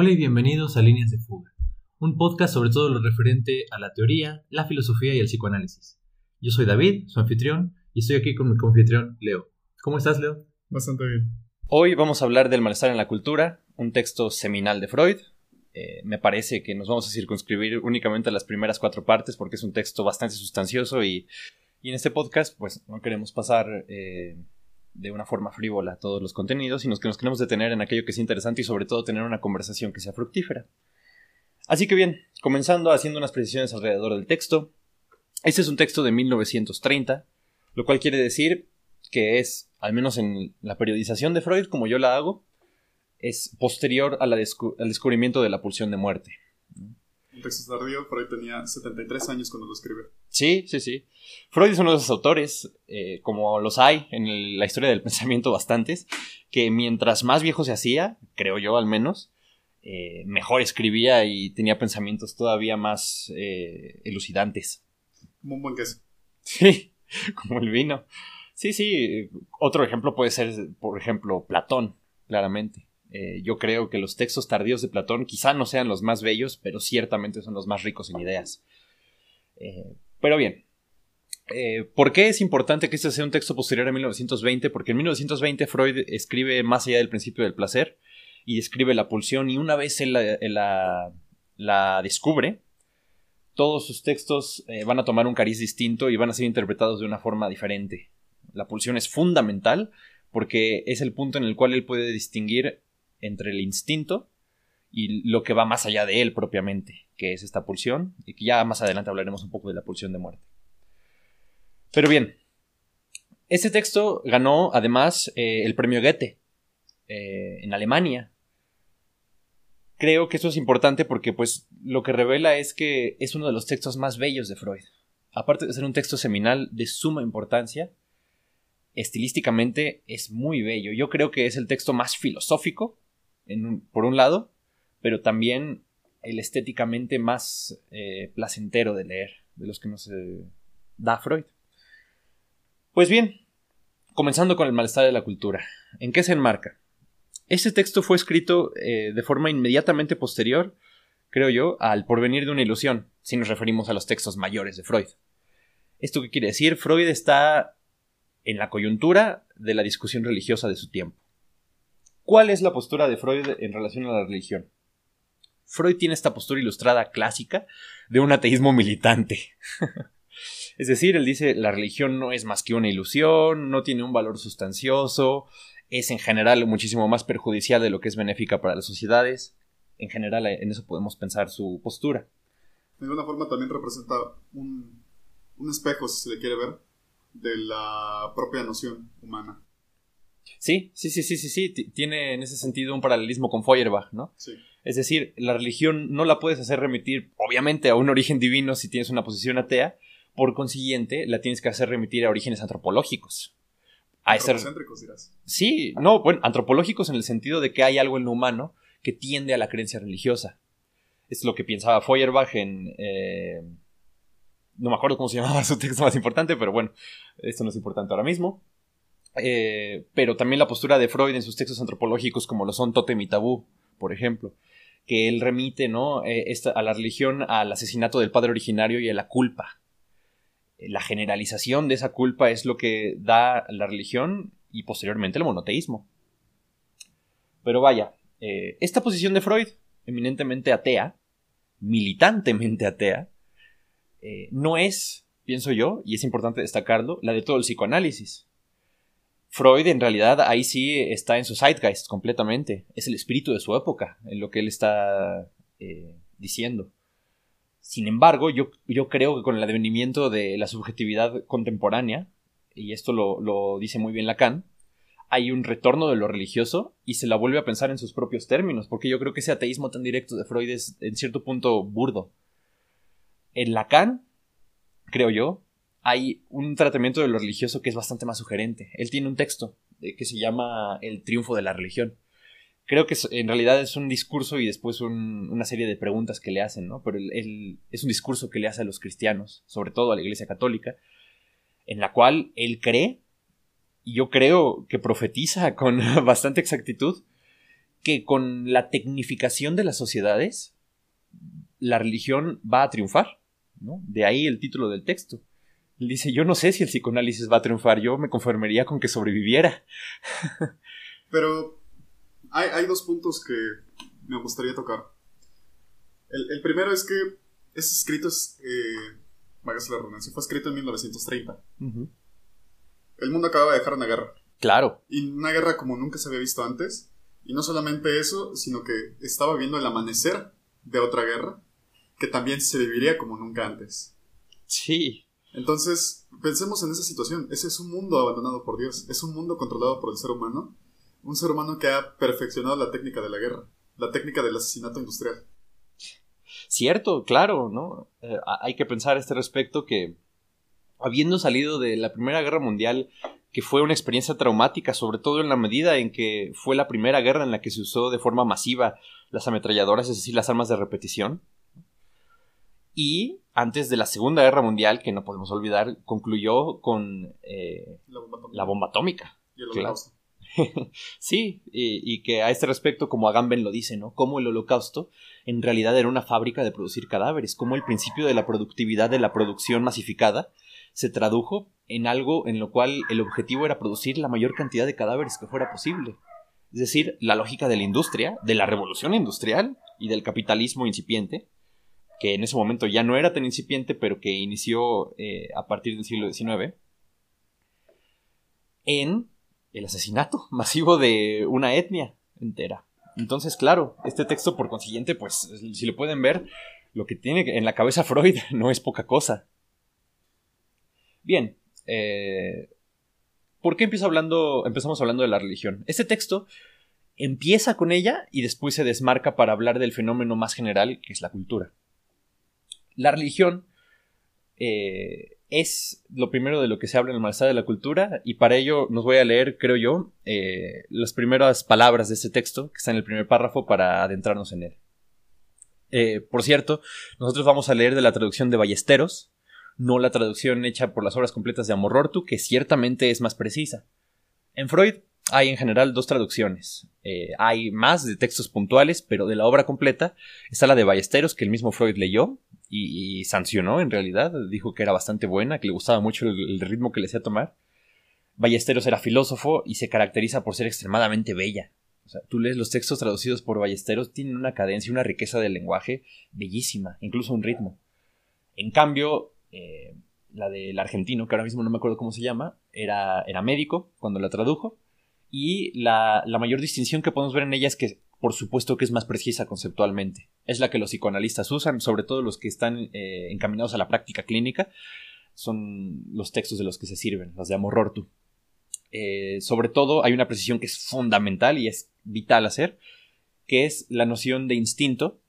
Hola y bienvenidos a Líneas de Fuga, un podcast sobre todo lo referente a la teoría, la filosofía y el psicoanálisis. Yo soy David, su anfitrión, y estoy aquí con mi confitrión Leo. ¿Cómo estás, Leo? Bastante bien. Hoy vamos a hablar del malestar en la cultura, un texto seminal de Freud. Eh, me parece que nos vamos a circunscribir únicamente a las primeras cuatro partes porque es un texto bastante sustancioso y, y en este podcast pues no queremos pasar eh, de una forma frívola todos los contenidos, sino que nos queremos detener en aquello que es interesante y sobre todo tener una conversación que sea fructífera. Así que bien, comenzando haciendo unas precisiones alrededor del texto. Este es un texto de 1930, lo cual quiere decir que es, al menos en la periodización de Freud, como yo la hago, es posterior al descubrimiento de la pulsión de muerte un texto tardío, Freud tenía 73 años cuando lo escribe. Sí, sí, sí. Freud es uno de esos autores, eh, como los hay en la historia del pensamiento bastantes, que mientras más viejo se hacía, creo yo al menos, eh, mejor escribía y tenía pensamientos todavía más eh, elucidantes. Como un buen queso. Sí, como el vino. Sí, sí. Otro ejemplo puede ser, por ejemplo, Platón, claramente. Eh, yo creo que los textos tardíos de Platón quizá no sean los más bellos, pero ciertamente son los más ricos en ideas. Eh, pero bien, eh, ¿por qué es importante que este sea un texto posterior a 1920? Porque en 1920 Freud escribe más allá del principio del placer y describe la pulsión y una vez él la, descubre, todos sus textos van a tomar un cariz distinto y van a ser interpretados de una forma diferente. La pulsión es fundamental porque es el punto en el cual él puede distinguir entre el instinto y lo que va más allá de él propiamente, que es esta pulsión, y que ya más adelante hablaremos un poco de la pulsión de muerte. Pero bien, este texto ganó además eh, el premio Goethe eh, en Alemania. Creo que esto es importante porque pues lo que revela es que es uno de los textos más bellos de Freud. Aparte de ser un texto seminal de suma importancia, estilísticamente es muy bello. Yo creo que es el texto más filosófico por un lado, pero también el estéticamente más eh, placentero de leer, de los que nos da Freud. Pues bien, comenzando con el malestar de la cultura. ¿En qué se enmarca? Este texto fue escrito eh, de forma inmediatamente posterior, creo yo, al porvenir de una ilusión, si nos referimos a los textos mayores de Freud. ¿Esto qué quiere decir? Freud está en la coyuntura de la discusión religiosa de su tiempo. ¿Cuál es la postura de Freud en relación a la religión? Freud tiene esta postura ilustrada clásica de un ateísmo militante. es decir, él dice la religión no es más que una ilusión, no tiene un valor sustancioso, es en general muchísimo más perjudicial de lo que es benéfica para las sociedades. En general, en eso podemos pensar su postura. De alguna forma también representa un, un espejo, si se le quiere ver, de la propia noción humana. Sí, sí, sí, sí, sí, sí. Tiene en ese sentido un paralelismo con Feuerbach, ¿no? Sí. Es decir, la religión no la puedes hacer remitir, obviamente, a un origen divino si tienes una posición atea. Por consiguiente, la tienes que hacer remitir a orígenes antropológicos. A Antropocéntricos, dirás. Sí, no, bueno, antropológicos en el sentido de que hay algo en lo humano que tiende a la creencia religiosa. Es lo que pensaba Feuerbach en. Eh, no me acuerdo cómo se llamaba su texto más importante, pero bueno, esto no es importante ahora mismo. Eh, pero también la postura de Freud en sus textos antropológicos, como lo son Totem y Tabú, por ejemplo, que él remite ¿no? Eh, a la religión al asesinato del padre originario y a la culpa. La generalización de esa culpa es lo que da la religión y posteriormente el monoteísmo. Pero vaya, eh, esta posición de Freud, eminentemente atea, militantemente atea, no es, pienso yo, y es importante destacarlo, la de todo el psicoanálisis. Freud en realidad ahí sí está en su zeitgeist completamente. Es el espíritu de su época, en lo que él está eh, diciendo. Sin embargo, yo, yo, creo que con el advenimiento de la subjetividad contemporánea, y esto lo, lo, dice muy bien Lacan, hay un retorno de lo religioso y se la vuelve a pensar en sus propios términos, porque yo creo que ese ateísmo tan directo de Freud es en cierto punto burdo. En Lacan, creo yo, hay un tratamiento de lo religioso que es bastante más sugerente. Él tiene un texto eh, que se llama El triunfo de la religión. Creo que en realidad es un discurso y después una serie de preguntas que le hacen, ¿no? Pero él, es un discurso que le hace a los cristianos, sobre todo a la Iglesia Católica, en la cual él cree, y yo creo que profetiza con bastante exactitud, que con la tecnificación de las sociedades, la religión va a triunfar. ¿no? De ahí el título del texto. Él dice, yo no sé si el psicoanálisis va a triunfar, yo me conformaría con que sobreviviera. Pero hay, hay dos puntos que me gustaría tocar. El, el primero es que ese escrito es, eh, la redundancia, fue escrito en 1930. El mundo acababa de dejar una guerra. Claro. Y una guerra como nunca se había visto antes. Y no solamente eso, sino que estaba viendo el amanecer de otra guerra que también se viviría como nunca antes. Sí. Entonces, pensemos en esa situación. Ese es un mundo abandonado por Dios. Es un mundo controlado por el ser humano. Un ser humano que ha perfeccionado la técnica de la guerra, la técnica del asesinato industrial. Cierto, claro, ¿no? Eh, hay que pensar a este respecto que, habiendo salido de la Primera Guerra Mundial, que fue una experiencia traumática, sobre todo en la medida en que fue la primera guerra en la que se usó de forma masiva las ametralladoras, es decir, las armas de repetición. Y antes de la Segunda Guerra Mundial, que no podemos olvidar, concluyó con eh, la, bomba atómica. Y el holocausto. sí, y, que a este respecto, como Agamben lo dice, ¿no? Como el holocausto en realidad era una fábrica de producir cadáveres, como el principio de la productividad de la producción masificada se tradujo en algo en lo cual el objetivo era producir la mayor cantidad de cadáveres que fuera posible. Es decir, la lógica de la industria, de la revolución industrial y del capitalismo incipiente, que en ese momento ya no era tan incipiente, pero que inició eh, a partir del siglo XIX, en el asesinato masivo de una etnia entera. Entonces, claro, este texto, por consiguiente, pues, si lo pueden ver, lo que tiene en la cabeza Freud no es poca cosa. Bien, eh, ¿por qué hablando, empezamos hablando de la religión? Este texto empieza con ella y después se desmarca para hablar del fenómeno más general, que es la cultura. La religión eh, es lo primero de lo que se habla en el malestar de la cultura y para ello nos voy a leer, creo yo, eh, las primeras palabras de este texto que está en el primer párrafo para adentrarnos en él. Eh, por cierto, nosotros vamos a leer de la traducción de Ballesteros, no la traducción hecha por las obras completas de Amorortu, que ciertamente es más precisa. En Freud hay en general dos traducciones. Eh, hay más de textos puntuales, pero de la obra completa está la de Ballesteros, que el mismo Freud leyó, y, sancionó en realidad, dijo que era bastante buena, que le gustaba mucho el, ritmo que le hacía tomar. Ballesteros era filósofo y se caracteriza por ser extremadamente bella. O sea, tú lees los textos traducidos por Ballesteros, tienen una cadencia, una riqueza del lenguaje bellísima, incluso un ritmo. En cambio, eh, la del argentino, que ahora mismo no me acuerdo cómo se llama, era, era médico cuando la tradujo, y la, la mayor distinción que podemos ver en ella es que por supuesto que es más precisa conceptualmente. Es la que los psicoanalistas usan, sobre todo los que están eh, encaminados a la práctica clínica, son los textos de los que se sirven, los de Amorortu. Eh, sobre todo hay una precisión que es fundamental y es vital hacer, que es la noción de instinto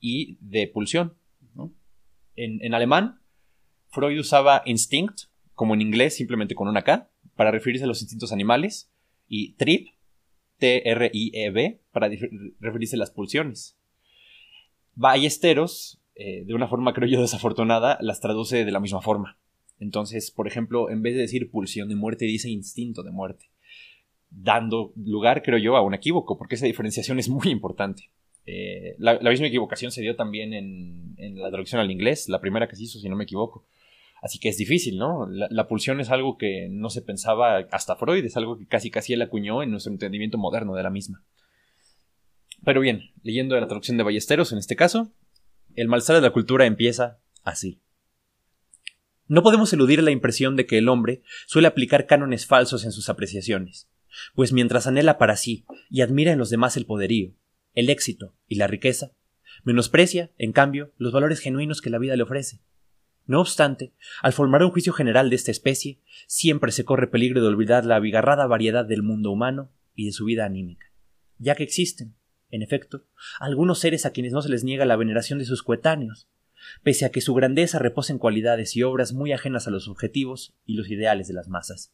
y de pulsión. En, en, alemán, Freud usaba instinct, como en inglés, simplemente con una K, para referirse a los instintos animales, y trip T-R-I-E-B, para referirse a las pulsiones. Ballesteros, eh, de una forma creo yo desafortunada, las traduce de la misma forma. Entonces, por ejemplo, en vez de decir pulsión de muerte, dice instinto de muerte. Dando lugar, creo yo, a un equívoco, porque esa diferenciación es muy importante. Eh, la, misma equivocación se dio también en, en, la traducción al inglés, la primera que se hizo, si no me equivoco. Así que es difícil, ¿no? La, pulsión es algo que no se pensaba hasta Freud, es algo que casi casi él acuñó en nuestro entendimiento moderno de la misma. Pero bien, leyendo la traducción de Ballesteros en este caso, el malestar de la cultura empieza así. No podemos eludir la impresión de que el hombre suele aplicar cánones falsos en sus apreciaciones, pues mientras anhela para sí y admira en los demás el poderío, el éxito y la riqueza, menosprecia, en cambio, los valores genuinos que la vida le ofrece. No obstante, al formar un juicio general de esta especie, siempre se corre peligro de olvidar la abigarrada variedad del mundo humano y de su vida anímica, ya que existen, en efecto, algunos seres a quienes no se les niega la veneración de sus coetáneos, pese a que su grandeza reposa en cualidades y obras muy ajenas a los objetivos y los ideales de las masas.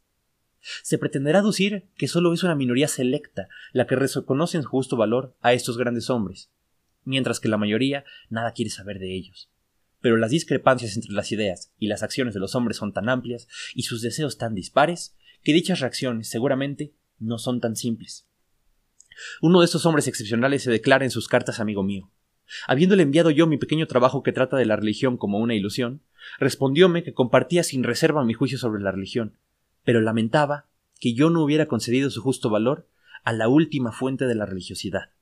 Se pretenderá aducir que solo es una minoría selecta la que reconoce en justo valor a estos grandes hombres, mientras que la mayoría nada quiere saber de ellos pero las discrepancias entre las ideas y las acciones de los hombres son tan amplias y sus deseos tan dispares que dichas reacciones seguramente no son tan simples. Uno de estos hombres excepcionales se declara en sus cartas amigo mío. Habiéndole enviado yo mi pequeño trabajo que trata de la religión como una ilusión, respondióme que compartía sin reserva mi juicio sobre la religión, pero lamentaba que yo no hubiera concedido su justo valor a la última fuente de la religiosidad.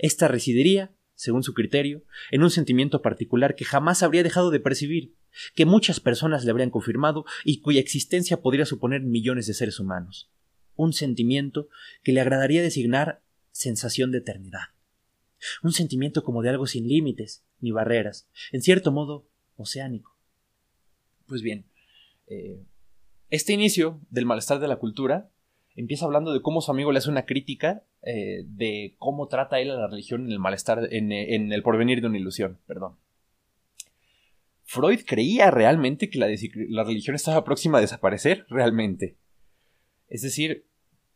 Esta residiría, según su criterio, en un sentimiento particular que jamás habría dejado de percibir, que muchas personas le habrían confirmado y cuya existencia podría suponer millones de seres humanos. Un sentimiento que le agradaría designar sensación de eternidad. Un sentimiento como de algo sin límites ni barreras, en cierto modo oceánico. Pues bien, eh, este inicio del malestar de la cultura empieza hablando de cómo su amigo le hace una crítica eh, de cómo trata él a la religión en el malestar, en, el porvenir de una ilusión, perdón. Freud creía realmente que la, religión estaba próxima a desaparecer, realmente. Es decir,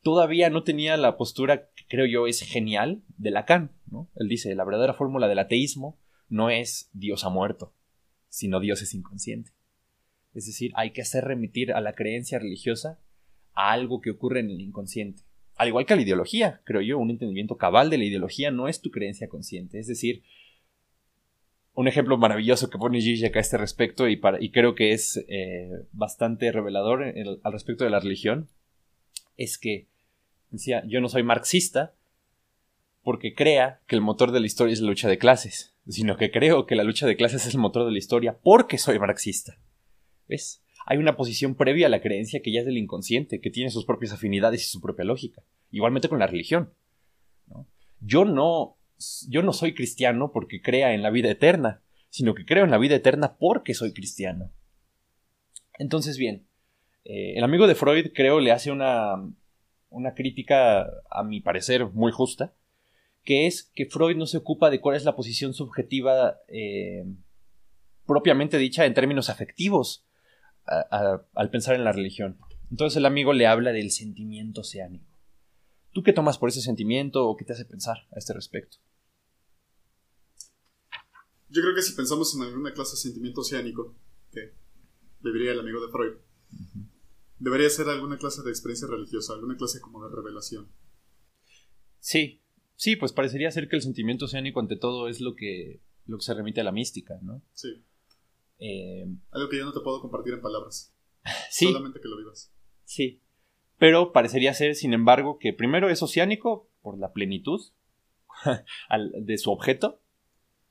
todavía no tenía la postura que creo yo es genial de Lacan, ¿no? Él dice, la verdadera fórmula del ateísmo no es Dios ha muerto, sino Dios es inconsciente. Es decir, hay que hacer remitir a la creencia religiosa a algo que ocurre en el inconsciente. Al igual que la ideología, creo yo, un entendimiento cabal de la ideología no es tu creencia consciente. Es decir, un ejemplo maravilloso que pone acá a este respecto y, y creo que es eh, bastante revelador al respecto de la religión es que decía yo no soy marxista porque crea que el motor de la historia es la lucha de clases, sino que creo que la lucha de clases es el motor de la historia porque soy marxista. ¿Ves? Hay una posición previa a la creencia que ya es del inconsciente, que tiene sus propias afinidades y su propia lógica. Igualmente con la religión. Yo, no, yo no soy cristiano porque crea en la vida eterna, sino que creo en la vida eterna porque soy cristiano. Entonces, bien, eh, el amigo de Freud creo le hace una, una crítica, a mi parecer, muy justa, que es que Freud no se ocupa de cuál es la posición subjetiva eh, propiamente dicha en términos afectivos al pensar en la religión. Entonces el amigo le habla del sentimiento oceánico. ¿Tú qué tomas por ese sentimiento o qué te hace pensar a este respecto? Yo creo que si pensamos en alguna clase de sentimiento oceánico, que debería el amigo de Freud, debería ser alguna clase de experiencia religiosa, alguna clase como de revelación. Sí, sí, pues parecería ser que el sentimiento oceánico ante todo es lo que, lo que se remite a la mística, ¿no? Sí. Eh, Algo que yo no te puedo compartir en palabras. Sí. Solamente que lo vivas. Sí. Pero parecería ser, sin embargo, que primero es oceánico por la plenitud de su objeto.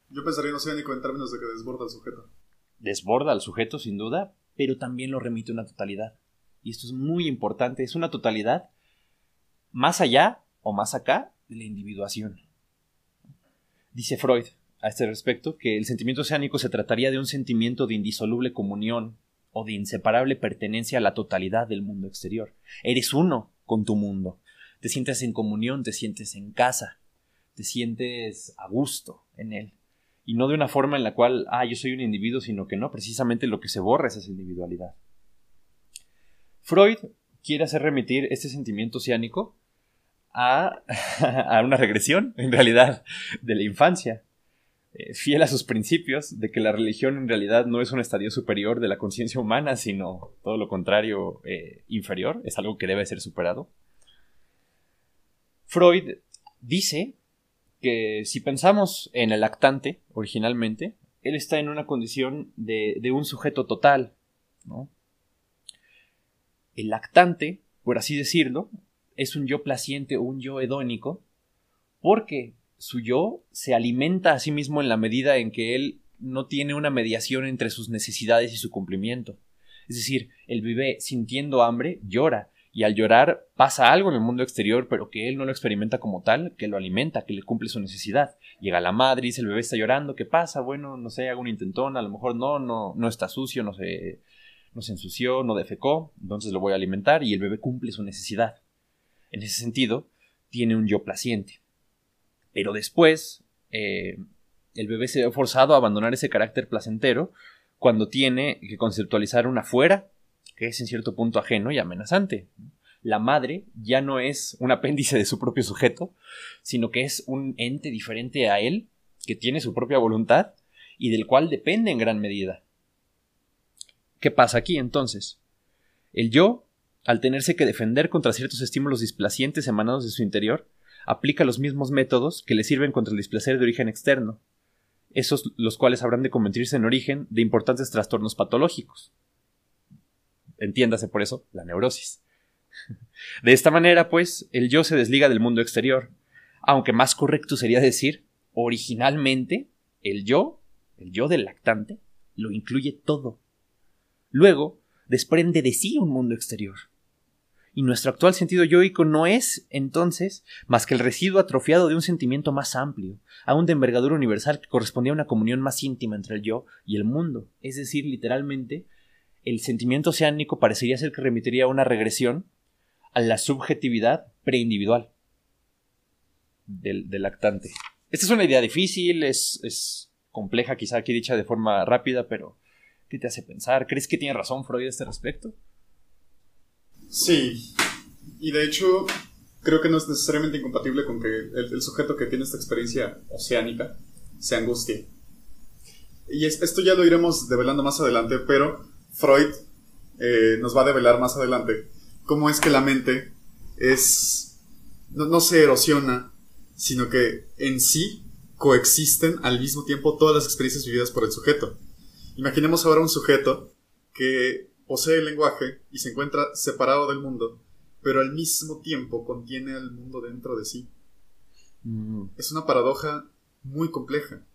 Yo pensaría en oceánico en términos de que desborda al sujeto. Desborda al sujeto, sin duda, pero también lo remite a una totalidad. Y esto es muy importante, es una totalidad más allá o más acá de la individuación. Dice Freud, a este respecto que el sentimiento oceánico se trataría de un sentimiento de indisoluble comunión o de inseparable pertenencia a la totalidad del mundo exterior. Eres uno con tu mundo. Te sientes en comunión, te sientes en casa, te sientes a gusto en él. Y no de una forma en la cual, ah, yo soy un individuo, sino que no, precisamente lo que se borra es esa individualidad. Freud quiere hacer remitir este sentimiento oceánico a, a una regresión, en realidad, de la infancia. Eh, fiel a sus principios de que la religión en realidad no es un estadio superior de la conciencia humana, sino todo lo contrario, eh, inferior, es algo que debe ser superado. Freud dice que si pensamos en el lactante originalmente, él está en una condición de, un sujeto total. El lactante, por así decirlo, es un yo placiente o un yo hedónico, porque su yo se alimenta a sí mismo en la medida en que él no tiene una mediación entre sus necesidades y su cumplimiento. Es decir, él vive sintiendo hambre, llora, y al llorar pasa algo en el mundo exterior, pero que él no lo experimenta como tal, que lo alimenta, que le cumple su necesidad. Llega la madre, dice el bebé está llorando, ¿qué pasa? Bueno, no sé, hago un intentón, a lo mejor no, no, no está sucio, no se, no se ensució, no defecó, entonces lo voy a alimentar y el bebé cumple su necesidad. En ese sentido, tiene un yo placiente. Pero después, eh, el bebé se ve forzado a abandonar ese carácter placentero cuando tiene que conceptualizar una fuera, que es en cierto punto ajeno y amenazante. La madre ya no es un apéndice de su propio sujeto, sino que es un ente diferente a él, que tiene su propia voluntad y del cual depende en gran medida. ¿Qué pasa aquí entonces? El yo, al tenerse que defender contra ciertos estímulos displacientes emanados de su interior, aplica los mismos métodos que le sirven contra el displacer de origen externo, esos los cuales habrán de convertirse en origen de importantes trastornos patológicos. Entiéndase por eso la neurosis. De esta manera, pues, el yo se desliga del mundo exterior, aunque más correcto sería decir, originalmente, el yo, el yo del lactante, lo incluye todo. Luego, desprende de sí un mundo exterior. Y nuestro actual sentido yoico no es, entonces, más que el residuo atrofiado de un sentimiento más amplio, aún de envergadura universal que correspondía a una comunión más íntima entre el yo y el mundo. Es decir, literalmente, el sentimiento oceánico parecería ser que remitiría a una regresión a la subjetividad preindividual del, del lactante. Esta es una idea difícil, es, es compleja, quizá aquí dicha de forma rápida, pero ¿qué te hace pensar? ¿Crees que tiene razón Freud a este respecto? Sí, y de hecho creo que no es necesariamente incompatible con que el, sujeto que tiene esta experiencia oceánica se angustie. Y esto ya lo iremos develando más adelante, pero Freud eh, nos va a develar más adelante cómo es que la mente es no, no se erosiona, sino que en sí coexisten al mismo tiempo todas las experiencias vividas por el sujeto. Imaginemos ahora un sujeto que posee el lenguaje y se encuentra separado del mundo, pero al mismo tiempo contiene al mundo dentro de sí. Mm. Es una paradoja muy compleja.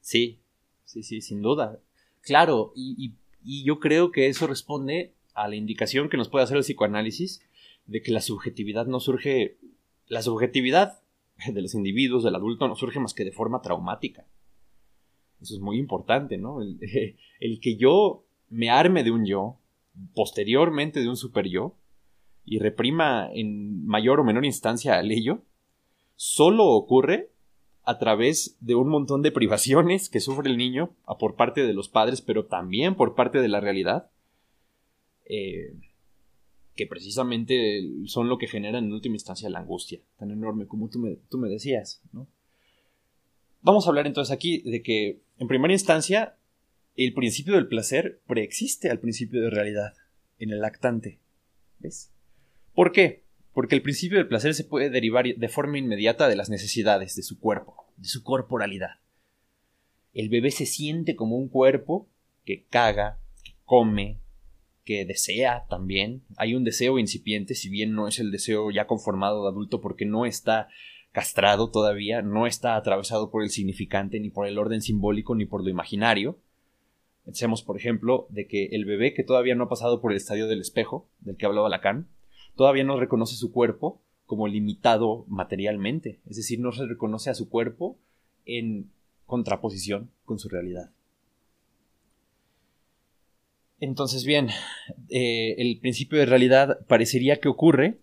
Sí, sí, sí, sin duda. Claro, y, yo creo que eso responde a la indicación que nos puede hacer el psicoanálisis de que la subjetividad no surge, la subjetividad de los individuos, del adulto, no surge más que de forma traumática. Eso es muy importante, ¿no? El, el que yo me arme de un yo, posteriormente de un super yo, y reprima en mayor o menor instancia al ello, solo ocurre a través de un montón de privaciones que sufre el niño por parte de los padres, pero también por parte de la realidad, eh, que precisamente son lo que genera en última instancia la angustia tan enorme como tú me, tú me decías. ¿no? Vamos a hablar entonces aquí de que, en primera instancia, el principio del placer preexiste al principio de realidad en el lactante. ¿Ves? ¿Por qué? Porque el principio del placer se puede derivar de forma inmediata de las necesidades de su cuerpo, de su corporalidad. El bebé se siente como un cuerpo que caga, que come, que desea también. Hay un deseo incipiente, si bien no es el deseo ya conformado de adulto porque no está castrado todavía, no está atravesado por el significante, ni por el orden simbólico, ni por lo imaginario. Pensemos, por ejemplo, de que el bebé que todavía no ha pasado por el estadio del espejo, del que hablaba Lacan, todavía no reconoce su cuerpo como limitado materialmente, es decir, no se reconoce a su cuerpo en contraposición con su realidad. Entonces, bien, eh, el principio de realidad parecería que ocurre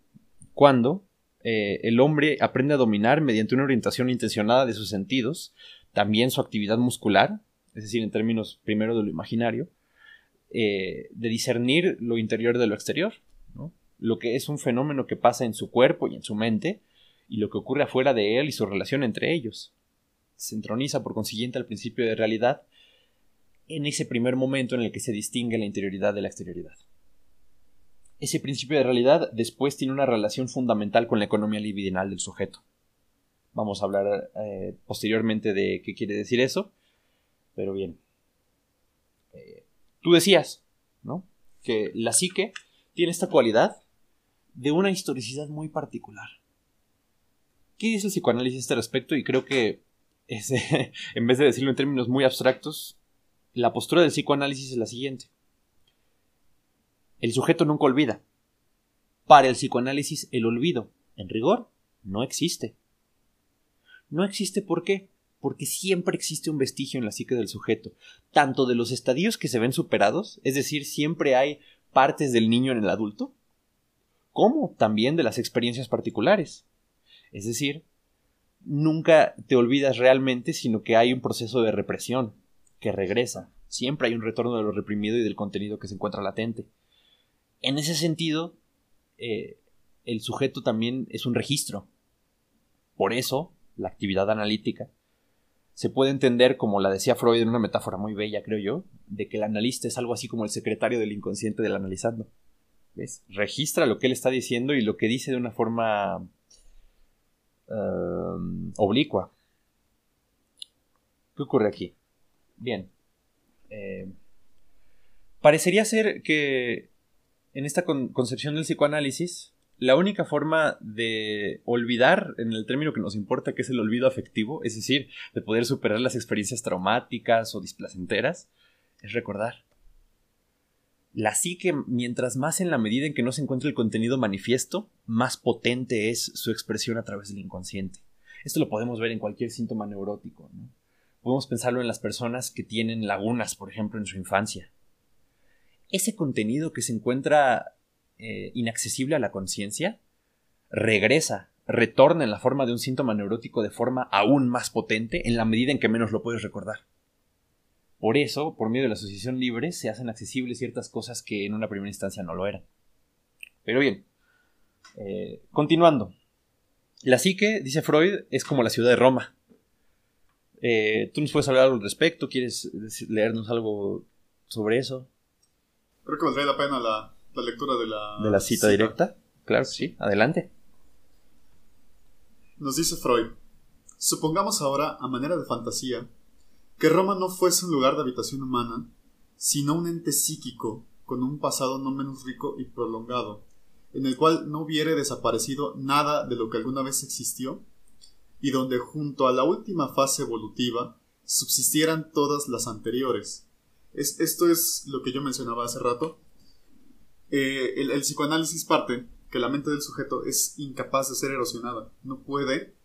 cuando eh, el hombre aprende a dominar mediante una orientación intencionada de sus sentidos, también su actividad muscular, es decir, en términos primero de lo imaginario, eh, de discernir lo interior de lo exterior, lo que es un fenómeno que pasa en su cuerpo y en su mente, y lo que ocurre afuera de él y su relación entre ellos. Se entroniza por consiguiente al principio de realidad en ese primer momento en el que se distingue la interioridad de la exterioridad. Ese principio de realidad después tiene una relación fundamental con la economía libidinal del sujeto. Vamos a hablar eh, posteriormente de qué quiere decir eso, pero bien. Eh, tú decías, ¿no? Que la psique tiene esta cualidad de una historicidad muy particular. ¿Qué dice el psicoanálisis a este respecto? Y creo que en vez de decirlo en términos muy abstractos, la postura del psicoanálisis es la siguiente. El sujeto nunca olvida. Para el psicoanálisis, el olvido, en rigor, no existe. No existe por qué? Porque siempre existe un vestigio en la psique del sujeto, tanto de los estadios que se ven superados, es decir, siempre hay partes del niño en el adulto, como también de las experiencias particulares. Es decir, nunca te olvidas realmente, sino que hay un proceso de represión que regresa. Siempre hay un retorno de lo reprimido y del contenido que se encuentra latente. En ese sentido, eh, el sujeto también es un registro. Por eso, la actividad analítica se puede entender como la decía Freud en una metáfora muy bella, creo yo, de que el analista es algo así como el secretario del inconsciente del analizando. ¿Ves? Registra lo que él está diciendo y lo que dice de una forma um, oblicua. ¿Qué ocurre aquí? Bien. Eh, parecería ser que en esta concepción del psicoanálisis, la única forma de olvidar, en el término que nos importa, que es el olvido afectivo, es decir, de poder superar las experiencias traumáticas o displacenteras, es recordar. La psique, mientras más en la medida en que no se encuentra el contenido manifiesto, más potente es su expresión a través del inconsciente. Esto lo podemos ver en cualquier síntoma neurótico. Podemos pensarlo en las personas que tienen lagunas, por ejemplo, en su infancia. Ese contenido que se encuentra eh, inaccesible a la conciencia regresa, retorna en la forma de un síntoma neurótico de forma aún más potente en la medida en que menos lo puedes recordar. Por eso, por medio de la asociación libre, se hacen accesibles ciertas cosas que en una primera instancia no lo eran. Pero bien, eh, continuando. La psique, dice Freud, es como la ciudad de Roma. Eh, ¿Tú nos puedes hablar al respecto? ¿Quieres leernos algo sobre eso? Creo que valdría la pena la, lectura de la... ¿De la cita, directa? Claro sí. Adelante. Nos dice Freud. Supongamos ahora, a manera de fantasía, que Roma no fuese un lugar de habitación humana, sino un ente psíquico con un pasado no menos rico y prolongado, en el cual no hubiere desaparecido nada de lo que alguna vez existió, y donde junto a la última fase evolutiva subsistieran todas las anteriores. esto es lo que yo mencionaba hace rato. Eh, el, psicoanálisis parte que la mente del sujeto es incapaz de ser erosionada, no puede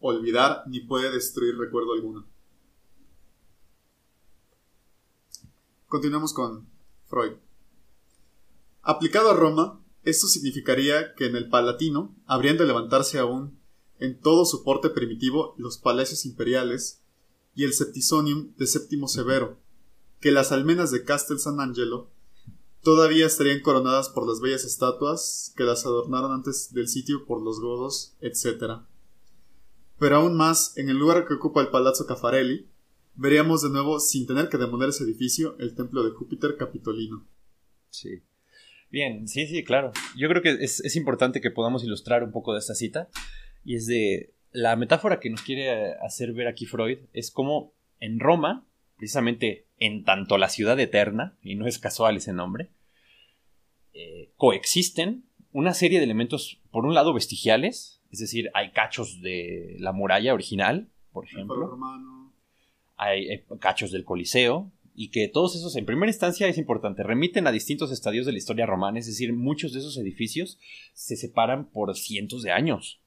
olvidar ni puede destruir recuerdo alguno. Continuamos con Freud. Aplicado a Roma, esto significaría que en el Palatino habrían de levantarse aún en todo su porte primitivo los palacios imperiales y el Septisonium de Séptimo Severo, que las almenas de Castel San Angelo todavía estarían coronadas por las bellas estatuas que las adornaron antes del sitio por los godos, etc. Pero aún más, en el lugar que ocupa el Palazzo Caffarelli, veríamos de nuevo, sin tener que demoler ese edificio, el templo de Júpiter Capitolino. Sí. Bien, sí, sí, claro. Yo creo que es, importante que podamos ilustrar un poco de esta cita. Y es de. La metáfora que nos quiere hacer ver aquí Freud es como en Roma, precisamente en tanto la ciudad eterna, y no es casual ese nombre, eh, coexisten una serie de elementos, por un lado, vestigiales, es decir, hay cachos de la muralla original, por ejemplo hay eh, cachos del Coliseo, y que todos esos, en primera instancia es importante, remiten a distintos estadios de la historia romana, es decir, muchos de esos edificios se separan por cientos de años,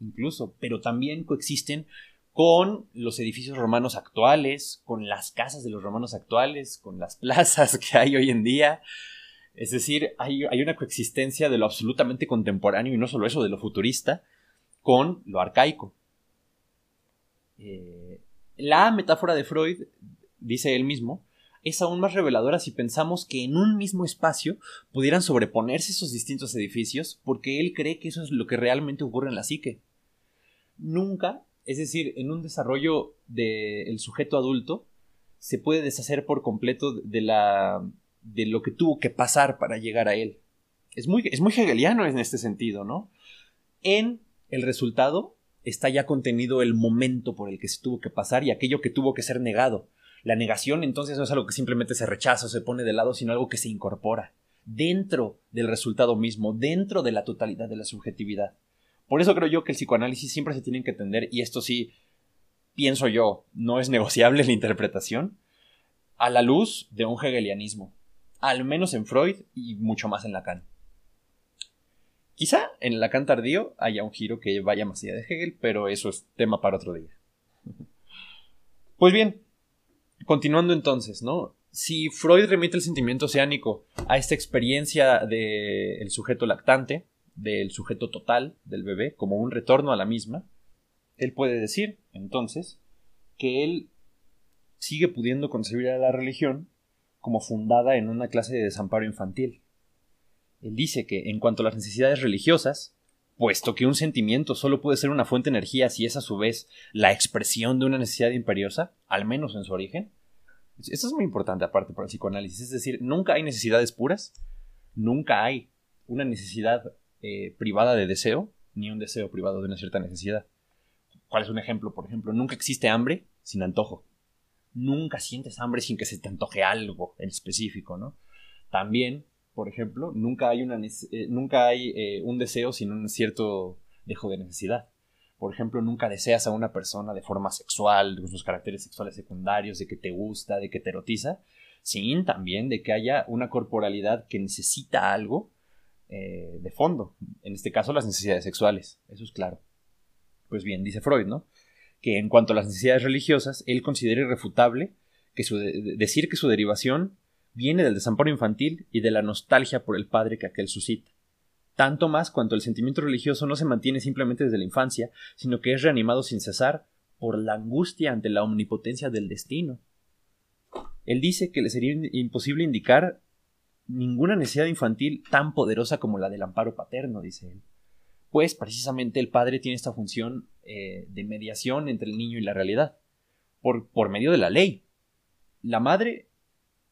incluso, pero también coexisten con los edificios romanos actuales, con las casas de los romanos actuales, con las plazas que hay hoy en día. Es decir, hay, hay una coexistencia de lo absolutamente contemporáneo y no solo eso, de lo futurista, con lo arcaico. Eh, la metáfora de Freud, dice él mismo, es aún más reveladora si pensamos que en un mismo espacio pudieran sobreponerse esos distintos edificios, porque él cree que eso es lo que realmente ocurre en la psique. Nunca, es decir, en un desarrollo del sujeto adulto, se puede deshacer por completo de, la, de lo que tuvo que pasar para llegar a él. Es muy, es muy hegeliano en este sentido, ¿no? En el resultado está ya contenido el momento por el que se tuvo que pasar y aquello que tuvo que ser negado. La negación entonces no es algo que simplemente se rechaza o se pone de lado, sino algo que se incorpora dentro del resultado mismo, dentro de la totalidad de la subjetividad. Por eso creo yo que el psicoanálisis siempre se tiene que entender, y esto sí, pienso yo, no es negociable la interpretación, a la luz de un hegelianismo, al menos en Freud y mucho más en Lacan. Quizá en Lacan tardío haya un giro que vaya más allá de Hegel, pero eso es tema para otro día. Pues bien, continuando entonces, ¿no? Si Freud remite el sentimiento oceánico a esta experiencia del sujeto lactante, del sujeto total del bebé, como un retorno a la misma, él puede decir, entonces, que él sigue pudiendo concebir a la religión como fundada en una clase de desamparo infantil. Él dice que en cuanto a las necesidades religiosas, puesto que un sentimiento solo puede ser una fuente de energía si es a su vez la expresión de una necesidad imperiosa, al menos en su origen, esto es muy importante aparte para el psicoanálisis, es decir, nunca hay necesidades puras, nunca hay una necesidad eh, privada de deseo, ni un deseo privado de una cierta necesidad. ¿Cuál es un ejemplo? Por ejemplo, nunca existe hambre sin antojo. Nunca sientes hambre sin que se te antoje algo en específico, ¿no? También, por ejemplo, nunca hay, una, eh, nunca hay eh, un deseo sin un cierto dejo de necesidad. Por ejemplo, nunca deseas a una persona de forma sexual, con sus caracteres sexuales secundarios, de que te gusta, de que te erotiza, sin también de que haya una corporalidad que necesita algo eh, de fondo. En este caso, las necesidades sexuales. Eso es claro. Pues bien, dice Freud, ¿no? Que en cuanto a las necesidades religiosas, él considera irrefutable que decir que su derivación viene del desamparo infantil y de la nostalgia por el padre que aquel suscita. Tanto más cuanto el sentimiento religioso no se mantiene simplemente desde la infancia, sino que es reanimado sin cesar por la angustia ante la omnipotencia del destino. Él dice que le sería imposible indicar ninguna necesidad infantil tan poderosa como la del amparo paterno, dice él. Pues precisamente el padre tiene esta función eh, de mediación entre el niño y la realidad, por, por medio de la ley. La madre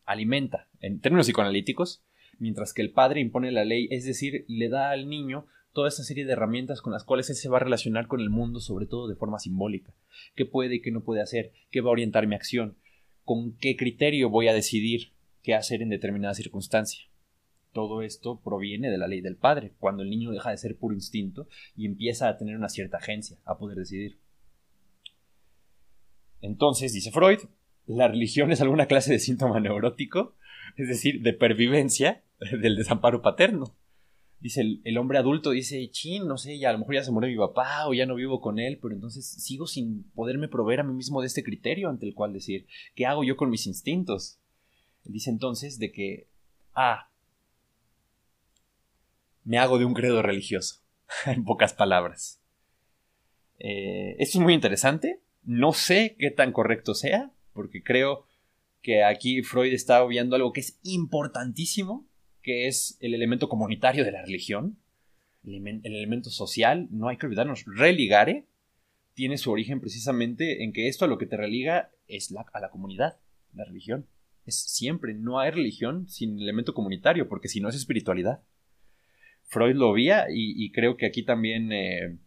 alimenta, en términos psicoanalíticos, mientras que el padre impone la ley, es decir, le da al niño toda esa serie de herramientas con las cuales él se va a relacionar con el mundo, sobre todo de forma simbólica. ¿Qué puede y qué no puede hacer? ¿Qué va a orientar mi acción? ¿Con qué criterio voy a decidir qué hacer en determinada circunstancia? Todo esto proviene de la ley del padre, cuando el niño deja de ser puro instinto y empieza a tener una cierta agencia, a poder decidir. Entonces, dice Freud, la religión es alguna clase de síntoma neurótico, es decir, de pervivencia del desamparo paterno. Dice el, hombre adulto, dice, chin, no sé, ya a lo mejor ya se murió mi papá o ya no vivo con él, pero entonces sigo sin poderme proveer a mí mismo de este criterio ante el cual decir, ¿qué hago yo con mis instintos? Dice entonces de que, ah, me hago de un credo religioso, en pocas palabras. Eh, esto es muy interesante, no sé qué tan correcto sea, porque creo que aquí Freud está obviando algo que es importantísimo, que es el elemento comunitario de la religión, el, elemento social, no hay que olvidarnos, religare tiene su origen precisamente en que esto a lo que te religa es a la comunidad, la religión. Es siempre, no hay religión sin elemento comunitario, porque si no es espiritualidad. Freud lo veía y, creo que aquí también eh,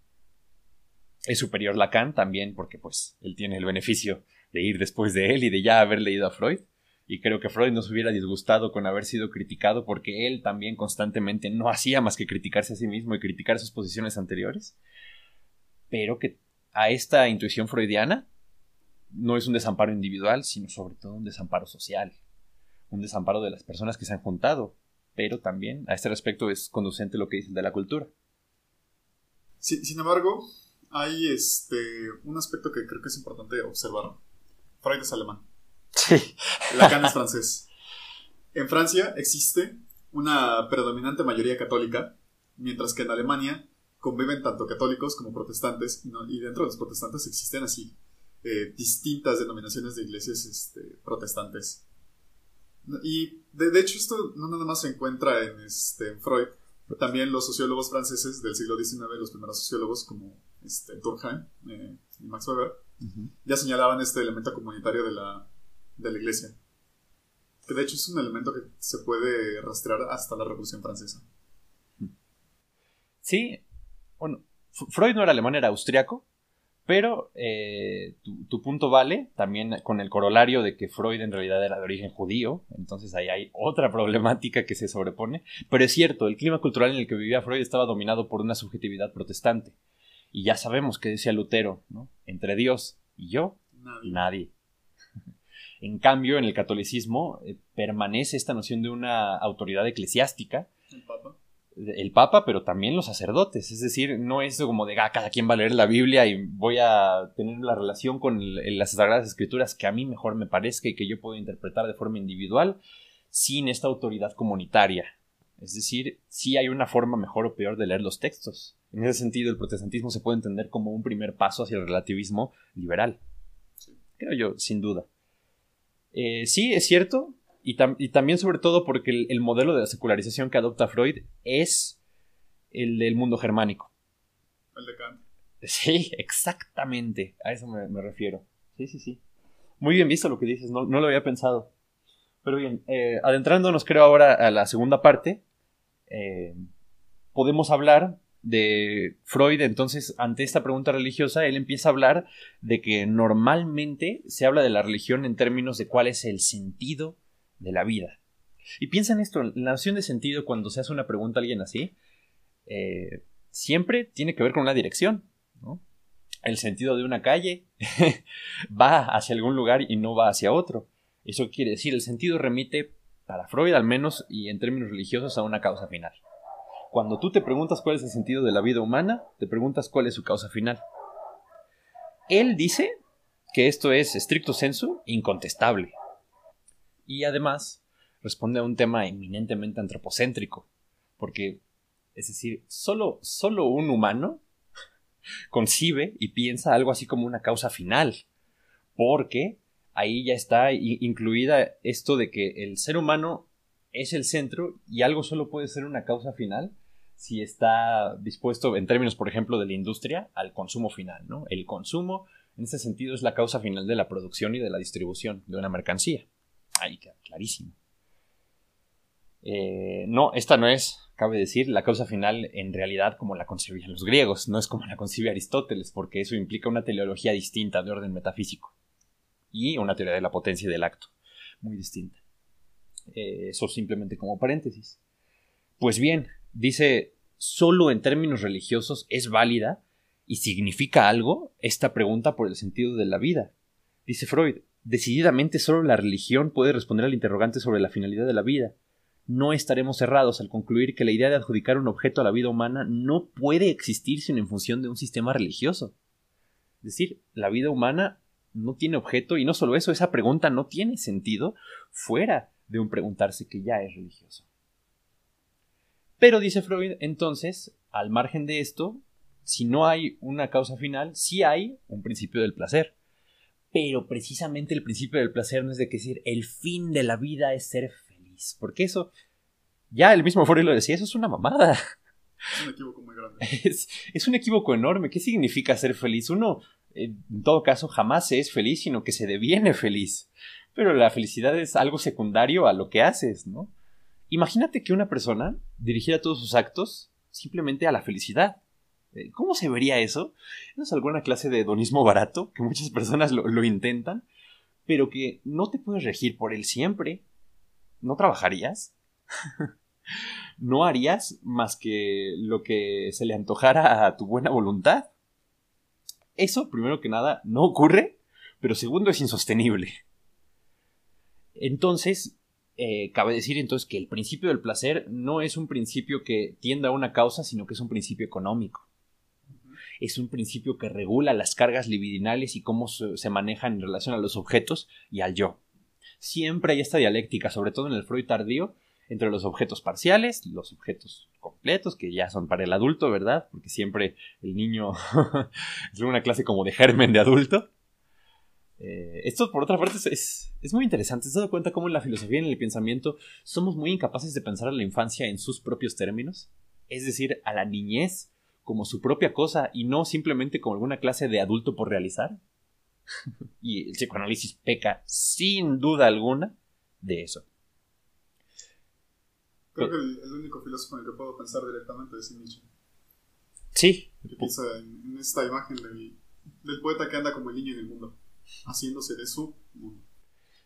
es superior Lacan, también porque pues él tiene el beneficio de ir después de él y de ya haber leído a Freud. Y creo que Freud no se hubiera disgustado con haber sido criticado porque él también constantemente no hacía más que criticarse a sí mismo y criticar sus posiciones anteriores. Pero que a esta intuición freudiana no es un desamparo individual, sino sobre todo un desamparo social. Un desamparo de las personas que se han juntado. Pero también a este respecto es conducente lo que dice de la cultura. sin embargo, hay este, un aspecto que creo que es importante observar Freud es alemán. Sí. Lacan es francés. En Francia existe una predominante mayoría católica, mientras que en Alemania conviven tanto católicos como protestantes, y, dentro de los protestantes existen así eh, distintas denominaciones de iglesias este, protestantes. Y de, hecho esto no nada más se encuentra en, este, Freud, también los sociólogos franceses del siglo XIX, los primeros sociólogos como este, Durkheim eh, y Max Weber, ya señalaban este elemento comunitario de la, de la iglesia. Que de hecho es un elemento que se puede rastrear hasta la Revolución Francesa. Sí, bueno, Freud no era alemán, era austriaco, pero eh, tu, punto vale también con el corolario de que Freud en realidad era de origen judío, entonces ahí hay otra problemática que se sobrepone. Pero es cierto, el clima cultural en el que vivía Freud estaba dominado por una subjetividad protestante. Y ya sabemos que decía Lutero, ¿no? Entre Dios y yo, nadie. en cambio, en el catolicismo eh, permanece esta noción de una autoridad eclesiástica. El Papa. El Papa, pero también los sacerdotes. Es decir, no es como de ah, cada quien va a leer la Biblia y voy a tener la relación con las Sagradas Escrituras que a mí mejor me parezca y que yo puedo interpretar de forma individual sin esta autoridad comunitaria. Es decir, sí hay una forma mejor o peor de leer los textos. En ese sentido, el protestantismo se puede entender como un primer paso hacia el relativismo liberal. Creo yo, sin duda. Eh, sí, es cierto, y, también sobre todo porque el, modelo de la secularización que adopta Freud es el del mundo germánico. El de Kant. Sí, exactamente, a eso me, refiero. Sí, sí, sí. Muy bien visto lo que dices, no, lo había pensado. Pero bien, eh, adentrándonos creo ahora a la segunda parte, eh, podemos hablar de Freud, entonces, ante esta pregunta religiosa, él empieza a hablar de que normalmente se habla de la religión en términos de cuál es el sentido de la vida. Y piensa en esto, la noción de sentido cuando se hace una pregunta a alguien así, eh, siempre tiene que ver con una dirección. El sentido de una calle va hacia algún lugar y no va hacia otro. Eso quiere decir, el sentido remite, para Freud al menos, y en términos religiosos, a una causa final. Cuando tú te preguntas cuál es el sentido de la vida humana, te preguntas cuál es su causa final. Él dice que esto es, estricto sensu, incontestable. Y además responde a un tema eminentemente antropocéntrico, porque, es decir, solo, solo un humano concibe y piensa algo así como una causa final, porque ahí ya está incluida esto de que el ser humano es el centro y algo solo puede ser una causa final si está dispuesto, en términos, por ejemplo, de la industria, al consumo final, ¿no? El consumo, en ese sentido, es la causa final de la producción y de la distribución de una mercancía. Ahí queda clarísimo. Eh, no, esta no es, cabe decir, la causa final en realidad como la concebían los griegos, no es como la concibe Aristóteles, porque eso implica una teleología distinta de orden metafísico y una teoría de la potencia y del acto, muy distinta. Eh, eso simplemente como paréntesis. Pues bien, dice, solo en términos religiosos es válida y significa algo esta pregunta por el sentido de la vida. Dice Freud, decididamente solo la religión puede responder al interrogante sobre la finalidad de la vida. No estaremos cerrados al concluir que la idea de adjudicar un objeto a la vida humana no puede existir sino en función de un sistema religioso. Es decir, la vida humana no tiene objeto y no solo eso, esa pregunta no tiene sentido fuera de un preguntarse que ya es religioso. Pero dice Freud, entonces, al margen de esto, si no hay una causa final, sí hay un principio del placer. Pero precisamente el principio del placer no es de que decir el fin de la vida es ser feliz. Porque eso, ya el mismo Freud lo decía, eso es una mamada. Es un equívoco muy grande. Es, es un equívoco enorme. ¿Qué significa ser feliz? Uno, en todo caso, jamás se es feliz, sino que se deviene feliz. Pero la felicidad es algo secundario a lo que haces, ¿no? Imagínate que una persona dirigiera todos sus actos simplemente a la felicidad. Eh, ¿Cómo se vería eso? es alguna clase de hedonismo barato, que muchas personas lo, intentan, pero que no te puedes regir por él siempre. ¿No trabajarías? ¿No harías más que lo que se le antojara a tu buena voluntad? Eso, primero que nada, no ocurre, pero segundo, es insostenible. Entonces, eh, cabe decir entonces que el principio del placer no es un principio que tienda a una causa, sino que es un principio económico. Es un principio que regula las cargas libidinales y cómo se manejan en relación a los objetos y al yo. Siempre hay esta dialéctica, sobre todo en el Freud tardío, entre los objetos parciales, los objetos completos, que ya son para el adulto, ¿verdad? Porque siempre el niño es una clase como de germen de adulto eh, esto, por otra parte, es, muy interesante. ¿Te has dado cuenta cómo en la filosofía y en el pensamiento somos muy incapaces de pensar a la infancia en sus propios términos? Es decir, a la niñez como su propia cosa y no simplemente como alguna clase de adulto por realizar. y el psicoanálisis peca, sin duda alguna, de eso. Creo que el, único filósofo en el que puedo pensar directamente es Nietzsche. Sí. Que piensa en, esta imagen del, del poeta que anda como el niño en el mundo haciéndose de su mundo.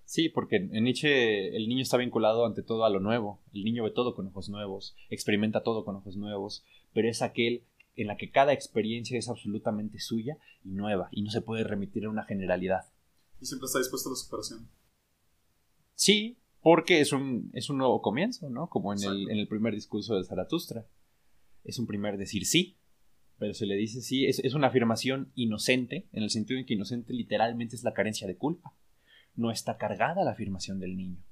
Sí, porque en Nietzsche el niño está vinculado ante todo a lo nuevo. El niño ve todo con ojos nuevos, experimenta todo con ojos nuevos, pero es aquel en la que cada experiencia es absolutamente suya y nueva, y no se puede remitir a una generalidad. Y siempre está dispuesto a la superación. Sí, porque es un, es un nuevo comienzo, ¿no? Como en el, en el, primer discurso de Zaratustra. Es un primer decir sí, pero se le dice sí, es, una afirmación inocente, en el sentido en que inocente literalmente es la carencia de culpa. No está cargada la afirmación del niño.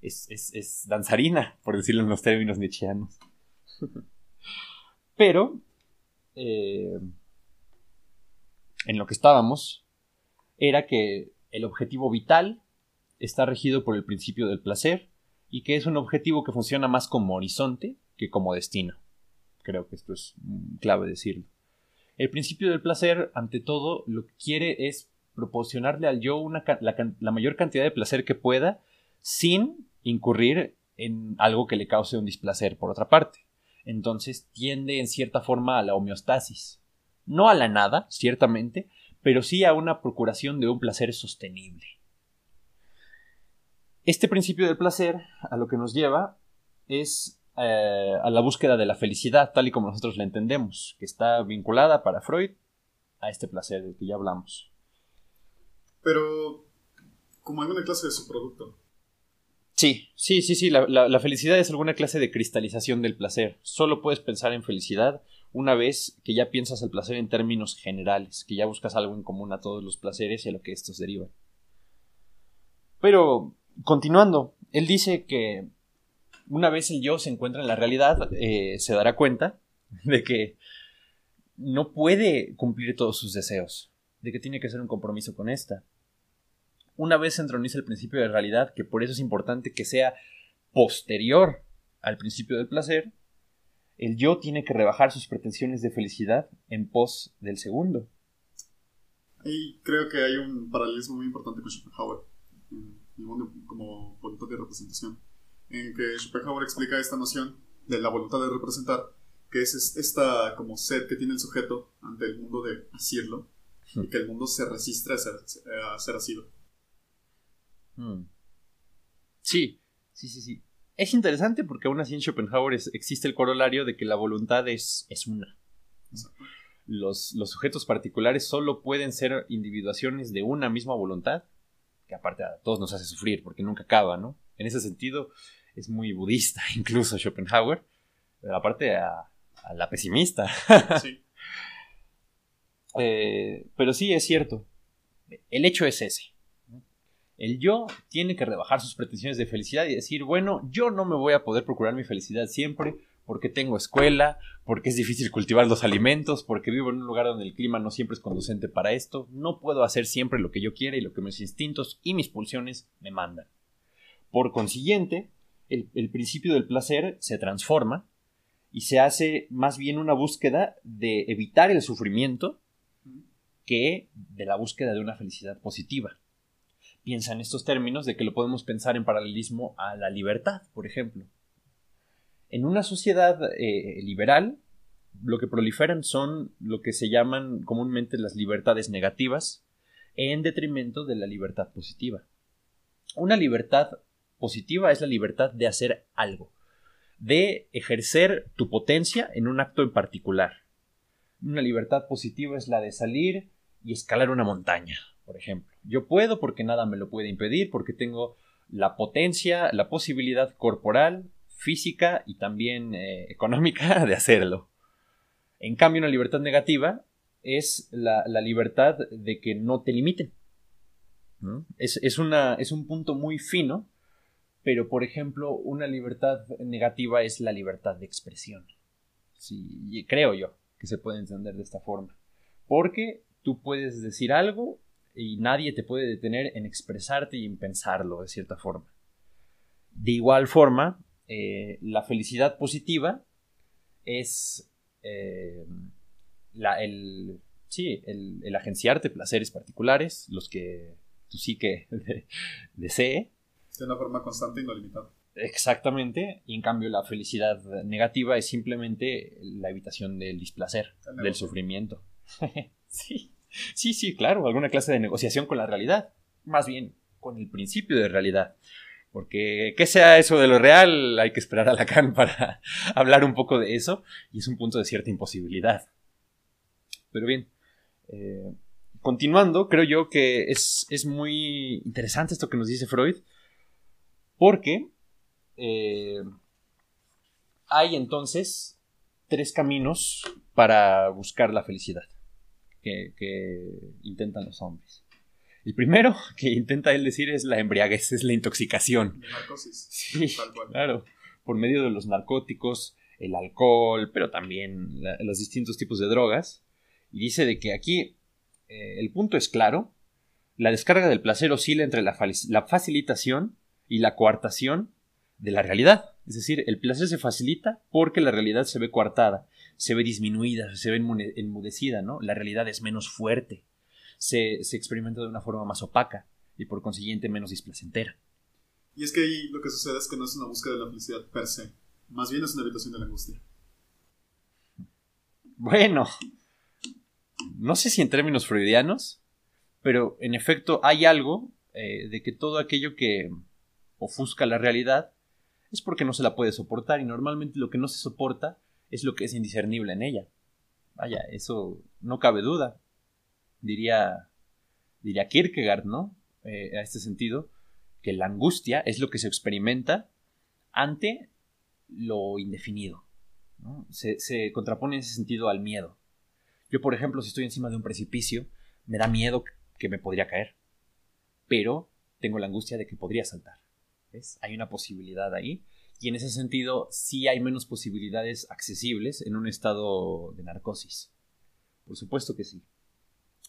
Es, danzarina, por decirlo en los términos nietzscheanos. pero, eh, en lo que estábamos, era que el objetivo vital está regido por el principio del placer y que es un objetivo que funciona más como horizonte que como destino. Creo que esto es clave decirlo. El principio del placer, ante todo, lo que quiere es proporcionarle al yo una, la, mayor cantidad de placer que pueda sin incurrir en algo que le cause un displacer por otra parte. Entonces tiende en cierta forma a la homeostasis. No a la nada, ciertamente, pero sí a una procuración de un placer sostenible. Este principio del placer a lo que nos lleva es eh, a la búsqueda de la felicidad, tal y como nosotros la entendemos, que está vinculada para Freud a este placer del que ya hablamos. Pero como alguna clase de subproducto. Sí, sí, sí, sí, la, la, felicidad es alguna clase de cristalización del placer. Solo puedes pensar en felicidad una vez que ya piensas el placer en términos generales, que ya buscas algo en común a todos los placeres y a lo que estos derivan. Pero, continuando, él dice que una vez el yo se encuentra en la realidad, eh, se dará cuenta de que no puede cumplir todos sus deseos, de que tiene que hacer un compromiso con esta. Una vez se entroniza el principio de realidad, que por eso es importante que sea posterior al principio del placer, el yo tiene que rebajar sus pretensiones de felicidad en pos del segundo. Ahí creo que hay un paralelismo muy importante con Schopenhauer, como voluntad de representación en que Schopenhauer explica esta noción de la voluntad de representar, que es esta como sed que tiene el sujeto ante el mundo de asirlo, y que el mundo se resiste a ser, a ser asido. Hmm. Sí, sí, sí, sí. Es interesante porque aún así en Schopenhauer existe el corolario de que la voluntad es, es una. Los, los, sujetos particulares solo pueden ser individuaciones de una misma voluntad, que aparte a todos nos hace sufrir porque nunca acaba, ¿no? En ese sentido, es muy budista, incluso Schopenhauer, pero aparte a, la pesimista. Sí. Eh, pero sí, es cierto. El hecho es ese. El yo tiene que rebajar sus pretensiones de felicidad y decir, bueno, yo no me voy a poder procurar mi felicidad siempre porque tengo escuela, porque es difícil cultivar los alimentos, porque vivo en un lugar donde el clima no siempre es conducente para esto, no puedo hacer siempre lo que yo quiera y lo que mis instintos y mis pulsiones me mandan. Por consiguiente, el, principio del placer se transforma y se hace más bien una búsqueda de evitar el sufrimiento que de la búsqueda de una felicidad positiva. Piensa en estos términos de que lo podemos pensar en paralelismo a la libertad, por ejemplo. En una sociedad eh, liberal, lo que proliferan son lo que se llaman comúnmente las libertades negativas en detrimento de la libertad positiva. Una libertad positiva es la libertad de hacer algo, de ejercer tu potencia en un acto en particular. Una libertad positiva es la de salir y escalar una montaña, por ejemplo. Yo puedo porque nada me lo puede impedir, porque tengo la potencia, la posibilidad corporal, física y también eh, económica de hacerlo. En cambio, una libertad negativa es la, libertad de que no te limiten. Es, una, es un punto muy fino pero por ejemplo, una libertad negativa es la libertad de expresión. Sí, creo yo que se puede entender de esta forma. Porque tú puedes decir algo y nadie te puede detener en expresarte y en pensarlo de cierta forma. De igual forma, eh, la felicidad positiva es eh, el, sí, el, el, agenciarte placeres particulares, los que tú sí que desee, de una forma constante y no limitada. Exactamente, y en cambio la felicidad negativa es simplemente la evitación del displacer, del sufrimiento. sí, sí, sí, claro, alguna clase de negociación con la realidad, más bien con el principio de realidad. Porque que sea eso de lo real, hay que esperar a Lacan para hablar un poco de eso, y es un punto de cierta imposibilidad. Pero bien, eh, continuando, creo yo que es, es muy interesante esto que nos dice Freud, porque eh, hay entonces tres caminos para buscar la felicidad que, intentan los hombres. El primero que intenta él decir es la embriaguez, es la intoxicación. narcosis. Sí, claro. Por medio de los narcóticos, el alcohol, pero también los distintos tipos de drogas. Y dice de que aquí eh, el punto es claro. La descarga del placer oscila entre la, la facilitación y la coartación de la realidad. Es decir, el placer se facilita porque la realidad se ve coartada, se ve disminuida, se ve enmudecida, ¿no? La realidad es menos fuerte, se, se experimenta de una forma más opaca y por consiguiente menos displacentera. Y es que ahí lo que sucede es que no es una búsqueda de la felicidad per se, más bien es una habitación de la angustia. Bueno, no sé si en términos freudianos, pero en efecto hay algo eh, de que todo aquello que ofusca la realidad es porque no se la puede soportar y normalmente lo que no se soporta es lo que es indiscernible en ella. Vaya, eso no cabe duda. Diría, diría Kierkegaard, ¿no? Eh, a este sentido, que la angustia es lo que se experimenta ante lo indefinido. Se, se, contrapone en ese sentido al miedo. Yo, por ejemplo, si estoy encima de un precipicio, me da miedo que me podría caer. Pero tengo la angustia de que podría saltar. ¿Ves? Hay una posibilidad ahí. Y en ese sentido, sí hay menos posibilidades accesibles en un estado de narcosis. Por supuesto que sí.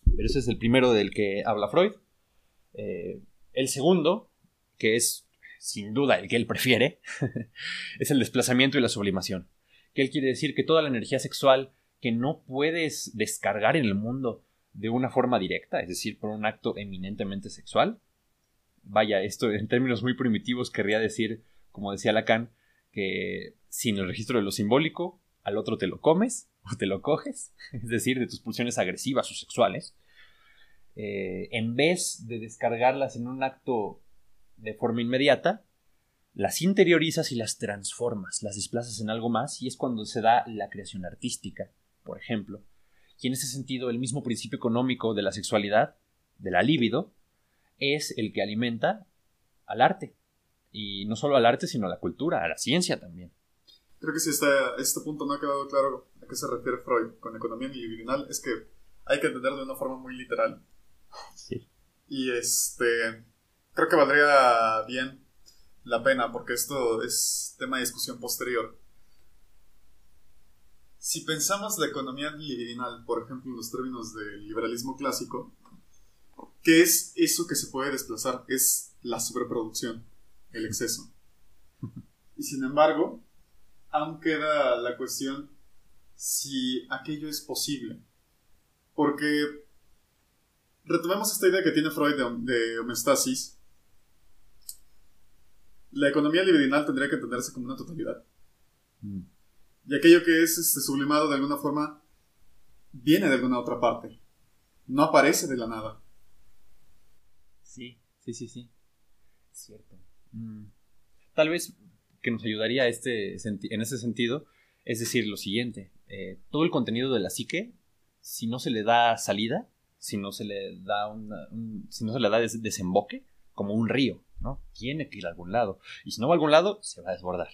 Pero ese es el primero del que habla Freud. Eh, el segundo, que es sin duda el que él prefiere, es el desplazamiento y la sublimación. Que él quiere decir que toda la energía sexual que no puedes descargar en el mundo de una forma directa, es decir, por un acto eminentemente sexual, vaya, esto en términos muy primitivos querría decir, como decía Lacan, que sin el registro de lo simbólico, al otro te lo comes o te lo coges, es decir, de tus pulsiones agresivas o sexuales, eh, en vez de descargarlas en un acto de forma inmediata, las interiorizas y las transformas, las desplazas en algo más y es cuando se da la creación artística, por ejemplo. Y en ese sentido, el mismo principio económico de la sexualidad, de la libido, es el que alimenta al arte. Y no solo al arte, sino a la cultura, a la ciencia también. Creo que si este punto no ha quedado claro a qué se refiere Freud con economía libidinal, es que hay que entenderlo de una forma muy literal. Sí. Y este. Creo que valdría bien la pena, porque esto es tema de discusión posterior. Si pensamos la economía libidinal, por ejemplo, en los términos del liberalismo clásico, ¿qué es eso que se puede desplazar? Es la sobreproducción, el exceso. Y sin embargo, aún queda la cuestión si aquello es posible. Porque retomemos esta idea que tiene Freud de, homeostasis. La economía libidinal tendría que entenderse como una totalidad. Mm. Y aquello que es este, sublimado de alguna forma viene de alguna otra parte. No aparece de la nada. Sí, sí, sí, sí. Es cierto. Mm. Tal vez que nos ayudaría este, en ese sentido es decir lo siguiente. Eh, todo el contenido de la psique, si no se le da salida, si no se le da si no se le da desemboque, como un río, ¿no? Tiene que ir a algún lado. Y si no va a algún lado, se va a desbordar.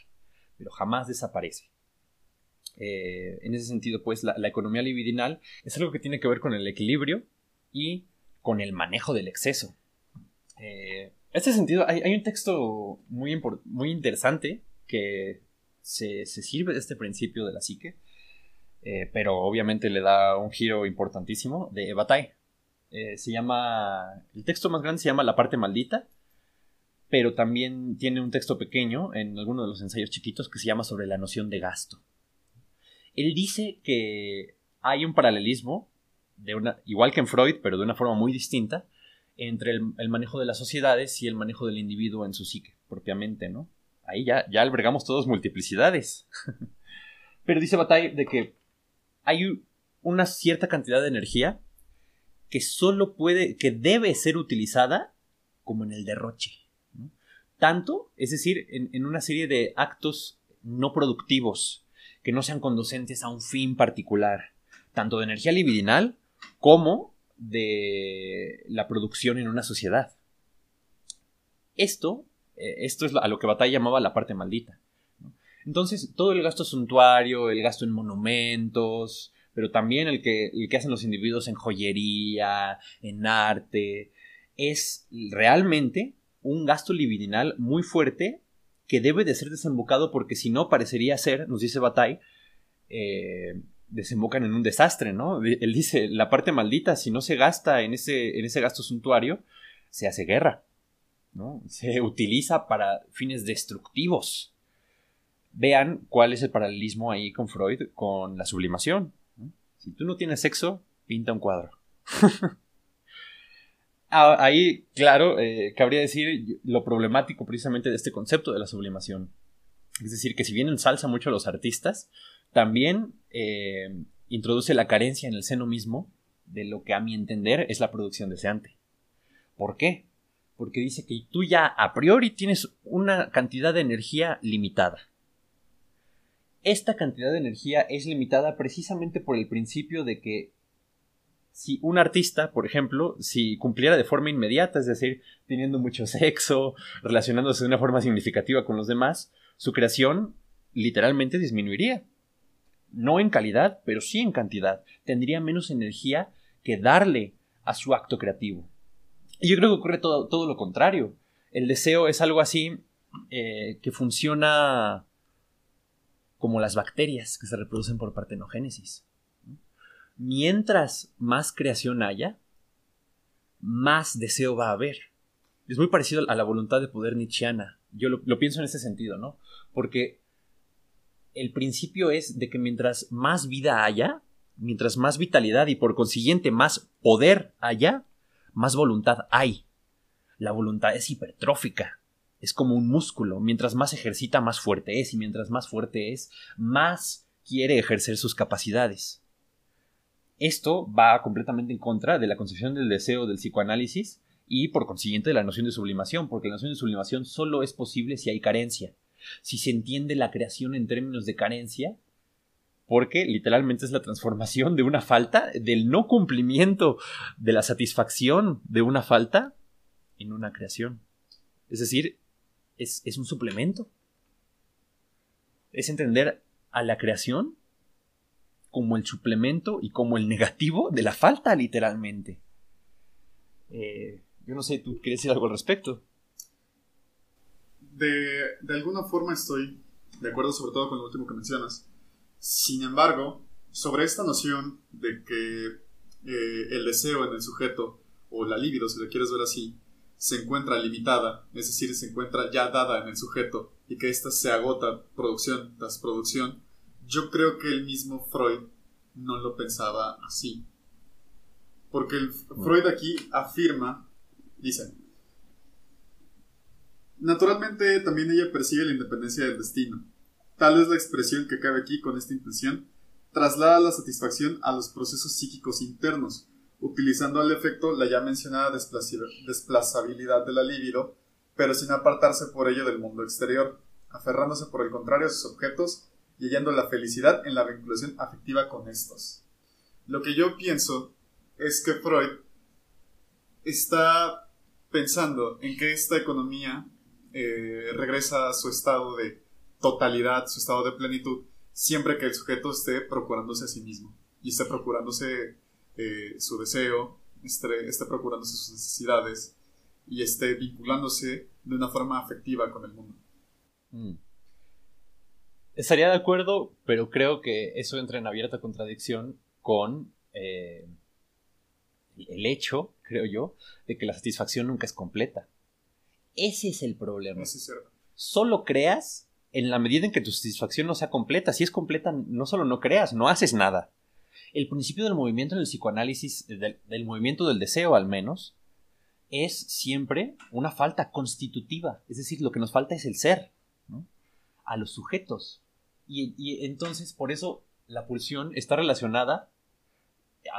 Pero jamás desaparece. Eh, en ese sentido, pues la, economía libidinal es algo que tiene que ver con el equilibrio y con el manejo del exceso. Eh, este sentido, hay, un texto muy, muy interesante que se, sirve de este principio de la psique, eh, pero obviamente le da un giro importantísimo de Bataille. se llama. El texto más grande se llama La parte maldita, pero también tiene un texto pequeño en alguno de los ensayos chiquitos que se llama sobre la noción de gasto. Él dice que hay un paralelismo, de una, igual que en Freud, pero de una forma muy distinta, entre el, manejo de las sociedades y el manejo del individuo en su psique, propiamente, ¿no? Ahí ya, ya albergamos todos multiplicidades. pero dice Bataille de que hay una cierta cantidad de energía que solo puede, que debe ser utilizada como en el derroche. Tanto, es decir, en, una serie de actos no productivos que no sean conducentes a un fin particular, tanto de energía libidinal como de la producción en una sociedad. Esto, eh, esto es a lo que Batalla llamaba la parte maldita. Entonces, todo el gasto suntuario, el gasto en monumentos, pero también el que, el que hacen los individuos en joyería, en arte, es realmente un gasto libidinal muy fuerte que debe de ser desembocado porque si no parecería ser, nos dice Bataille, eh, desembocan en un desastre, ¿no? Él dice, la parte maldita, si no se gasta en ese, en ese gasto suntuario, se hace guerra, ¿no? Se utiliza para fines destructivos. Vean cuál es el paralelismo ahí con Freud, con la sublimación. Si tú no tienes sexo, pinta un cuadro. Ah, ahí, claro, eh, cabría decir lo problemático precisamente de este concepto de la sublimación. Es decir, que si bien ensalza mucho a los artistas, también eh, introduce la carencia en el seno mismo de lo que a mi entender es la producción deseante. ¿Por qué? Porque dice que tú ya a priori tienes una cantidad de energía limitada. Esta cantidad de energía es limitada precisamente por el principio de que si un artista, por ejemplo, si cumpliera de forma inmediata, es decir, teniendo mucho sexo, relacionándose de una forma significativa con los demás, su creación literalmente disminuiría. No en calidad, pero sí en cantidad. Tendría menos energía que darle a su acto creativo. Y yo creo que ocurre todo, todo lo contrario. El deseo es algo así eh, que funciona como las bacterias que se reproducen por partenogénesis mientras más creación haya, más deseo va a haber. Es muy parecido a la voluntad de poder nietzscheana. Yo lo, pienso en ese sentido, ¿no? Porque el principio es de que mientras más vida haya, mientras más vitalidad y por consiguiente más poder haya, más voluntad hay. La voluntad es hipertrófica, es como un músculo. Mientras más ejercita, más fuerte es, y mientras más fuerte es, más quiere ejercer sus capacidades. Esto va completamente en contra de la concepción del deseo del psicoanálisis y por consiguiente de la noción de sublimación, porque la noción de sublimación solo es posible si hay carencia. Si se entiende la creación en términos de carencia, porque literalmente es la transformación de una falta, del no cumplimiento de la satisfacción de una falta en una creación. Es decir, es, es un suplemento. Es entender a la creación como el suplemento y como el negativo de la falta, literalmente. Eh, yo no sé, ¿tú quieres decir algo al respecto? De, alguna forma estoy de acuerdo sobre todo con lo último que mencionas. Sin embargo, sobre esta noción de que eh, el deseo en el sujeto, o la libido, si lo quieres ver así, se encuentra limitada, es decir, se encuentra ya dada en el sujeto y que ésta se agota producción tras producción, yo creo que el mismo Freud no lo pensaba así. Porque el Freud aquí afirma, dice, naturalmente también ella persigue la independencia del destino. Tal es la expresión que cabe aquí con esta intención, traslada la satisfacción a los procesos psíquicos internos, utilizando al efecto la ya mencionada desplazabilidad de la libido, pero sin apartarse por ello del mundo exterior, aferrándose por el contrario a sus objetos y hallando la felicidad en la vinculación afectiva con estos. Lo que yo pienso es que Freud está pensando en que esta economía eh, regresa a su estado de totalidad, su estado de plenitud, siempre que el sujeto esté procurándose a sí mismo y esté procurándose eh, su deseo, esté, esté, procurándose sus necesidades y esté vinculándose de una forma afectiva con el mundo. Mm. Estaría de acuerdo, pero creo que eso entra en abierta contradicción con eh, el hecho, creo yo, de que la satisfacción nunca es completa. Ese es el problema. Solo creas en la medida en que tu satisfacción no sea completa. Si es completa, no solo no creas, no haces nada. El principio del movimiento en el psicoanálisis, del, del movimiento del deseo al menos, es siempre una falta constitutiva. Es decir, lo que nos falta es el ser. ¿no? A los sujetos y, entonces, por eso la pulsión está relacionada.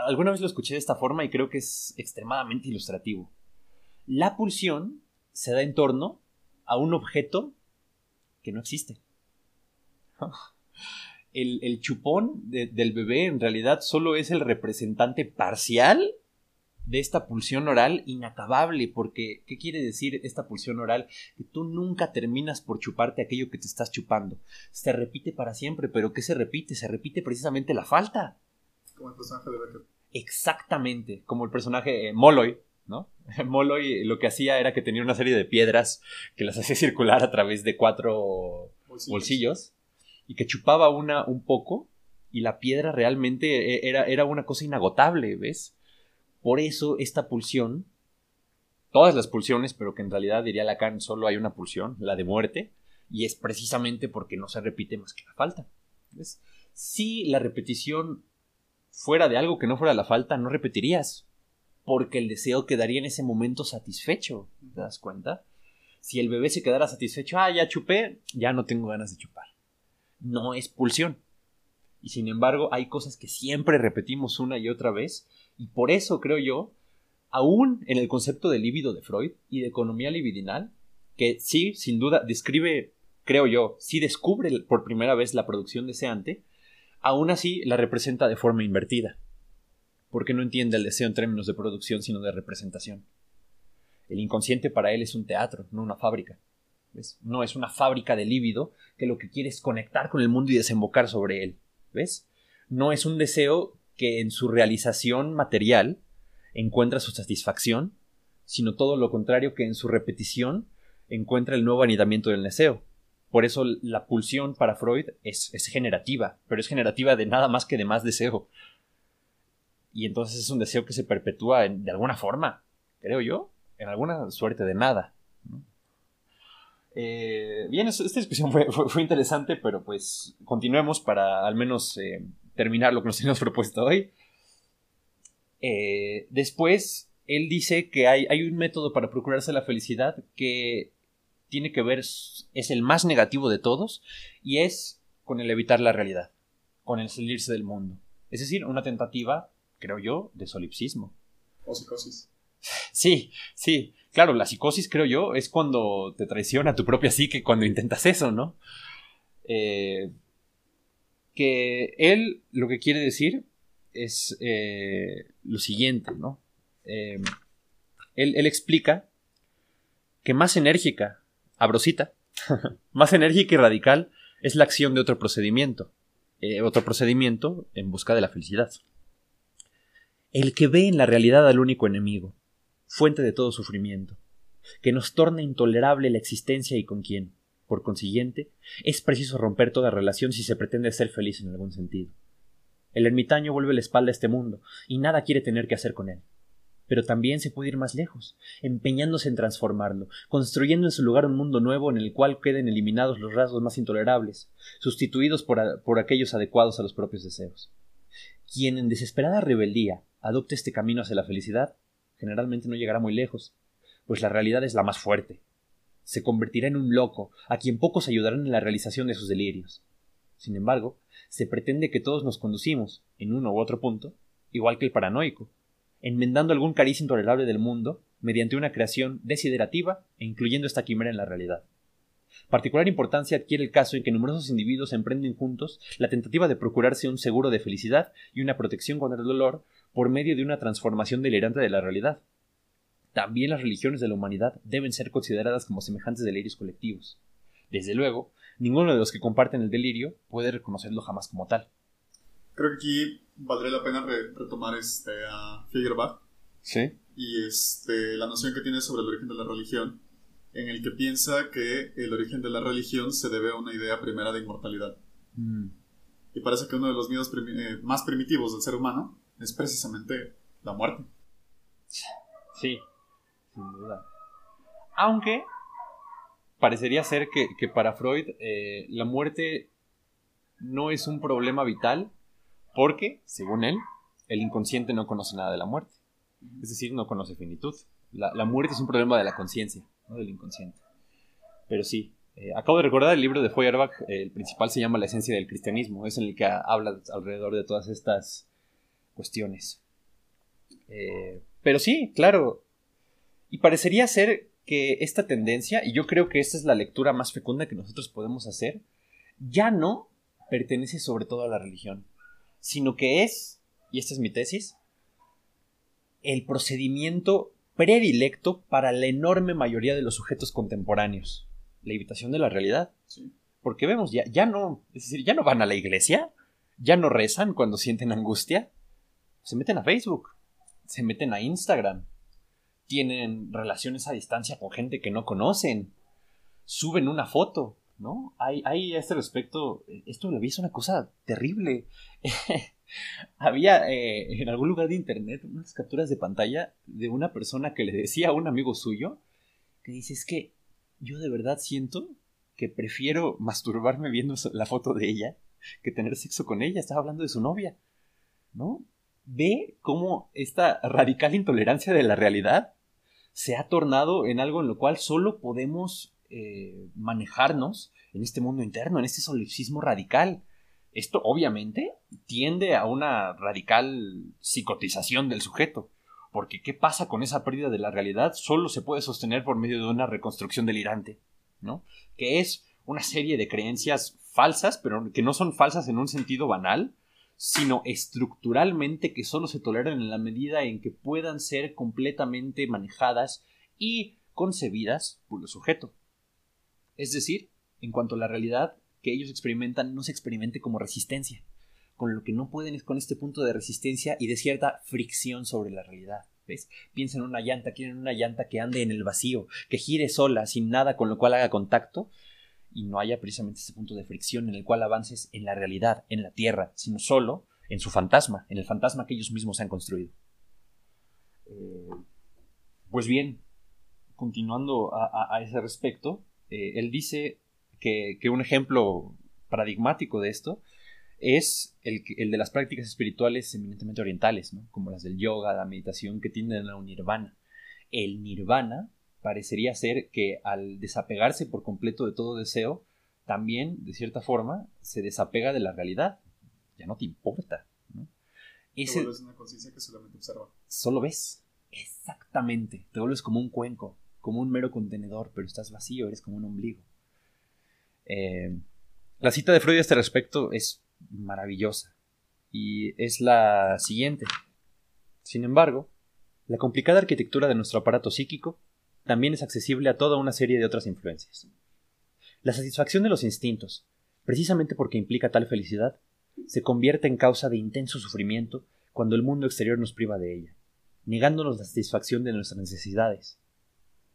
Alguna vez lo escuché de esta forma y creo que es extremadamente ilustrativo. La pulsión se da en torno a un objeto que no existe. El, chupón del bebé en realidad solo es el representante parcial de esta pulsión oral inacabable, porque ¿qué quiere decir esta pulsión oral? Que tú nunca terminas por chuparte aquello que te estás chupando. Se repite para siempre, pero ¿qué se repite? Se repite precisamente la falta. Como el personaje de Becker. Exactamente, como el personaje eh, Moloy, ¿no? Moloy lo que hacía era que tenía una serie de piedras que las hacía circular a través de cuatro bolsillos, y que chupaba una un poco y la piedra realmente eh, era, era una cosa inagotable, ¿ves? Por eso esta pulsión, todas las pulsiones, pero que en realidad diría Lacan solo hay una pulsión, la de muerte, y es precisamente porque no se repite más que la falta. Si la repetición fuera de algo que no fuera la falta, no repetirías, porque el deseo quedaría en ese momento satisfecho, ¿te das cuenta? Si el bebé se quedara satisfecho, ah, ya chupé, ya no tengo ganas de chupar. No es pulsión. Y sin embargo, hay cosas que siempre repetimos una y otra vez. Y por eso creo yo, aún en el concepto de líbido de Freud y de economía libidinal, que sí, sin duda, describe, creo yo, sí descubre por primera vez la producción deseante, aún así la representa de forma invertida. Porque no entiende el deseo en términos de producción, sino de representación. El inconsciente para él es un teatro, no una fábrica. No es una fábrica de líbido que lo que quiere es conectar con el mundo y desembocar sobre él. ¿Ves? No es un deseo que en su realización material encuentra su satisfacción, sino todo lo contrario que en su repetición encuentra el nuevo anidamiento del deseo. Por eso la pulsión para Freud es, generativa, pero es generativa de nada más que de más deseo. Y entonces es un deseo que se perpetúa de alguna forma, creo yo, en alguna suerte de nada. Eh, bien, esta discusión fue, fue, interesante, pero pues continuemos para al menos eh, terminar lo que nos hemos propuesto hoy. Eh, después, él dice que hay, hay, un método para procurarse la felicidad que tiene que ver, es el más negativo de todos, y es con el evitar la realidad, con el salirse del mundo. Es decir, una tentativa, creo yo, de solipsismo. O psicosis. Sí, sí. Claro, la psicosis, creo yo, es cuando te traiciona tu propia psique cuando intentas eso, ¿no? Eh, que él lo que quiere decir es eh, lo siguiente, ¿no? Eh, él, él, explica que más enérgica, abrosita, más enérgica y radical es la acción de otro procedimiento, otro procedimiento en busca de la felicidad. El que ve en la realidad al único enemigo, fuente de todo sufrimiento, que nos torna intolerable la existencia y con quien, por consiguiente, es preciso romper toda relación si se pretende ser feliz en algún sentido. El ermitaño vuelve la espalda a este mundo y nada quiere tener que hacer con él. Pero también se puede ir más lejos, empeñándose en transformarlo, construyendo en su lugar un mundo nuevo en el cual queden eliminados los rasgos más intolerables, sustituidos por, por aquellos adecuados a los propios deseos. Quien en desesperada rebeldía adopte este camino hacia la felicidad, generalmente no llegará muy lejos, pues la realidad es la más fuerte. Se convertirá en un loco, a quien pocos ayudarán en la realización de sus delirios. Sin embargo, se pretende que todos nos conducimos, en uno u otro punto, igual que el paranoico, enmendando algún cariz intolerable del mundo mediante una creación desiderativa e incluyendo esta quimera en la realidad. Particular importancia adquiere el caso en que numerosos individuos emprenden juntos la tentativa de procurarse un seguro de felicidad y una protección contra el dolor por medio de una transformación delirante de la realidad. También las religiones de la humanidad deben ser consideradas como semejantes delirios colectivos. Desde luego, ninguno de los que comparten el delirio puede reconocerlo jamás como tal. Creo que aquí valdría la pena retomar este, a Figuerbach. Sí. Y este, la noción que tiene sobre el origen de la religión, en el que piensa que el origen de la religión se debe a una idea primera de inmortalidad. Mm. Y parece que uno de los miedos eh, más primitivos del ser humano es precisamente la muerte. Sí, sin duda. Aunque parecería ser que, para Freud eh, la muerte no es un problema vital porque, según él, el inconsciente no conoce nada de la muerte. Es decir, no conoce finitud. La, muerte es un problema de la conciencia, no del inconsciente. Pero sí, eh, acabo de recordar el libro de Feuerbach, el principal se llama La esencia del cristianismo, es en el que habla alrededor de todas estas cuestiones. Eh, pero sí, claro. Y parecería ser que esta tendencia, y yo creo que esta es la lectura más fecunda que nosotros podemos hacer, ya no pertenece sobre todo a la religión, sino que es, y esta es mi tesis, el procedimiento predilecto para la enorme mayoría de los sujetos contemporáneos. La evitación de la realidad. Porque vemos, ya, ya no, es decir, ya no van a la iglesia, ya no rezan cuando sienten angustia, se meten a Facebook, se meten a Instagram, tienen relaciones a distancia con gente que no conocen, suben una foto, ¿no? Hay, hay a este respecto, esto lo vi, es una cosa terrible. Había eh, en algún lugar de internet unas capturas de pantalla de una persona que le decía a un amigo suyo que dice es que yo de verdad siento que prefiero masturbarme viendo la foto de ella que tener sexo con ella. Estaba hablando de su novia, ¿no? Ve cómo esta radical intolerancia de la realidad se ha tornado en algo en lo cual solo podemos eh, manejarnos en este mundo interno, en este solipsismo radical. Esto obviamente tiende a una radical psicotización del sujeto, porque ¿qué pasa con esa pérdida de la realidad? Solo se puede sostener por medio de una reconstrucción delirante, ¿no? Que es una serie de creencias falsas, pero que no son falsas en un sentido banal, sino estructuralmente que solo se toleran en la medida en que puedan ser completamente manejadas y concebidas por el sujeto. Es decir, en cuanto a la realidad que ellos experimentan no se experimente como resistencia, con lo que no pueden es con este punto de resistencia y de cierta fricción sobre la realidad. ¿Ves? Piensa en una llanta, quieren una llanta que ande en el vacío, que gire sola, sin nada con lo cual haga contacto, y no haya precisamente ese punto de fricción en el cual avances en la realidad, en la tierra, sino solo en su fantasma, en el fantasma que ellos mismos han construido. Eh, pues bien, continuando a, ese respecto, eh, él dice que, un ejemplo paradigmático de esto es el, el, de las prácticas espirituales eminentemente orientales, como las del yoga, la meditación, que tienden a un nirvana. El nirvana parecería ser que al desapegarse por completo de todo deseo, también, de cierta forma, se desapega de la realidad. Ya no te importa. ¿no? Ese, te vuelves una conciencia que solamente observa. Solo ves. Exactamente. Te vuelves como un cuenco, como un mero contenedor, pero estás vacío, eres como un ombligo. Eh, la cita de Freud a este respecto es maravillosa y es la siguiente. Sin embargo, la complicada arquitectura de nuestro aparato psíquico también es accesible a toda una serie de otras influencias. La satisfacción de los instintos, precisamente porque implica tal felicidad, se convierte en causa de intenso sufrimiento cuando el mundo exterior nos priva de ella, negándonos la satisfacción de nuestras necesidades.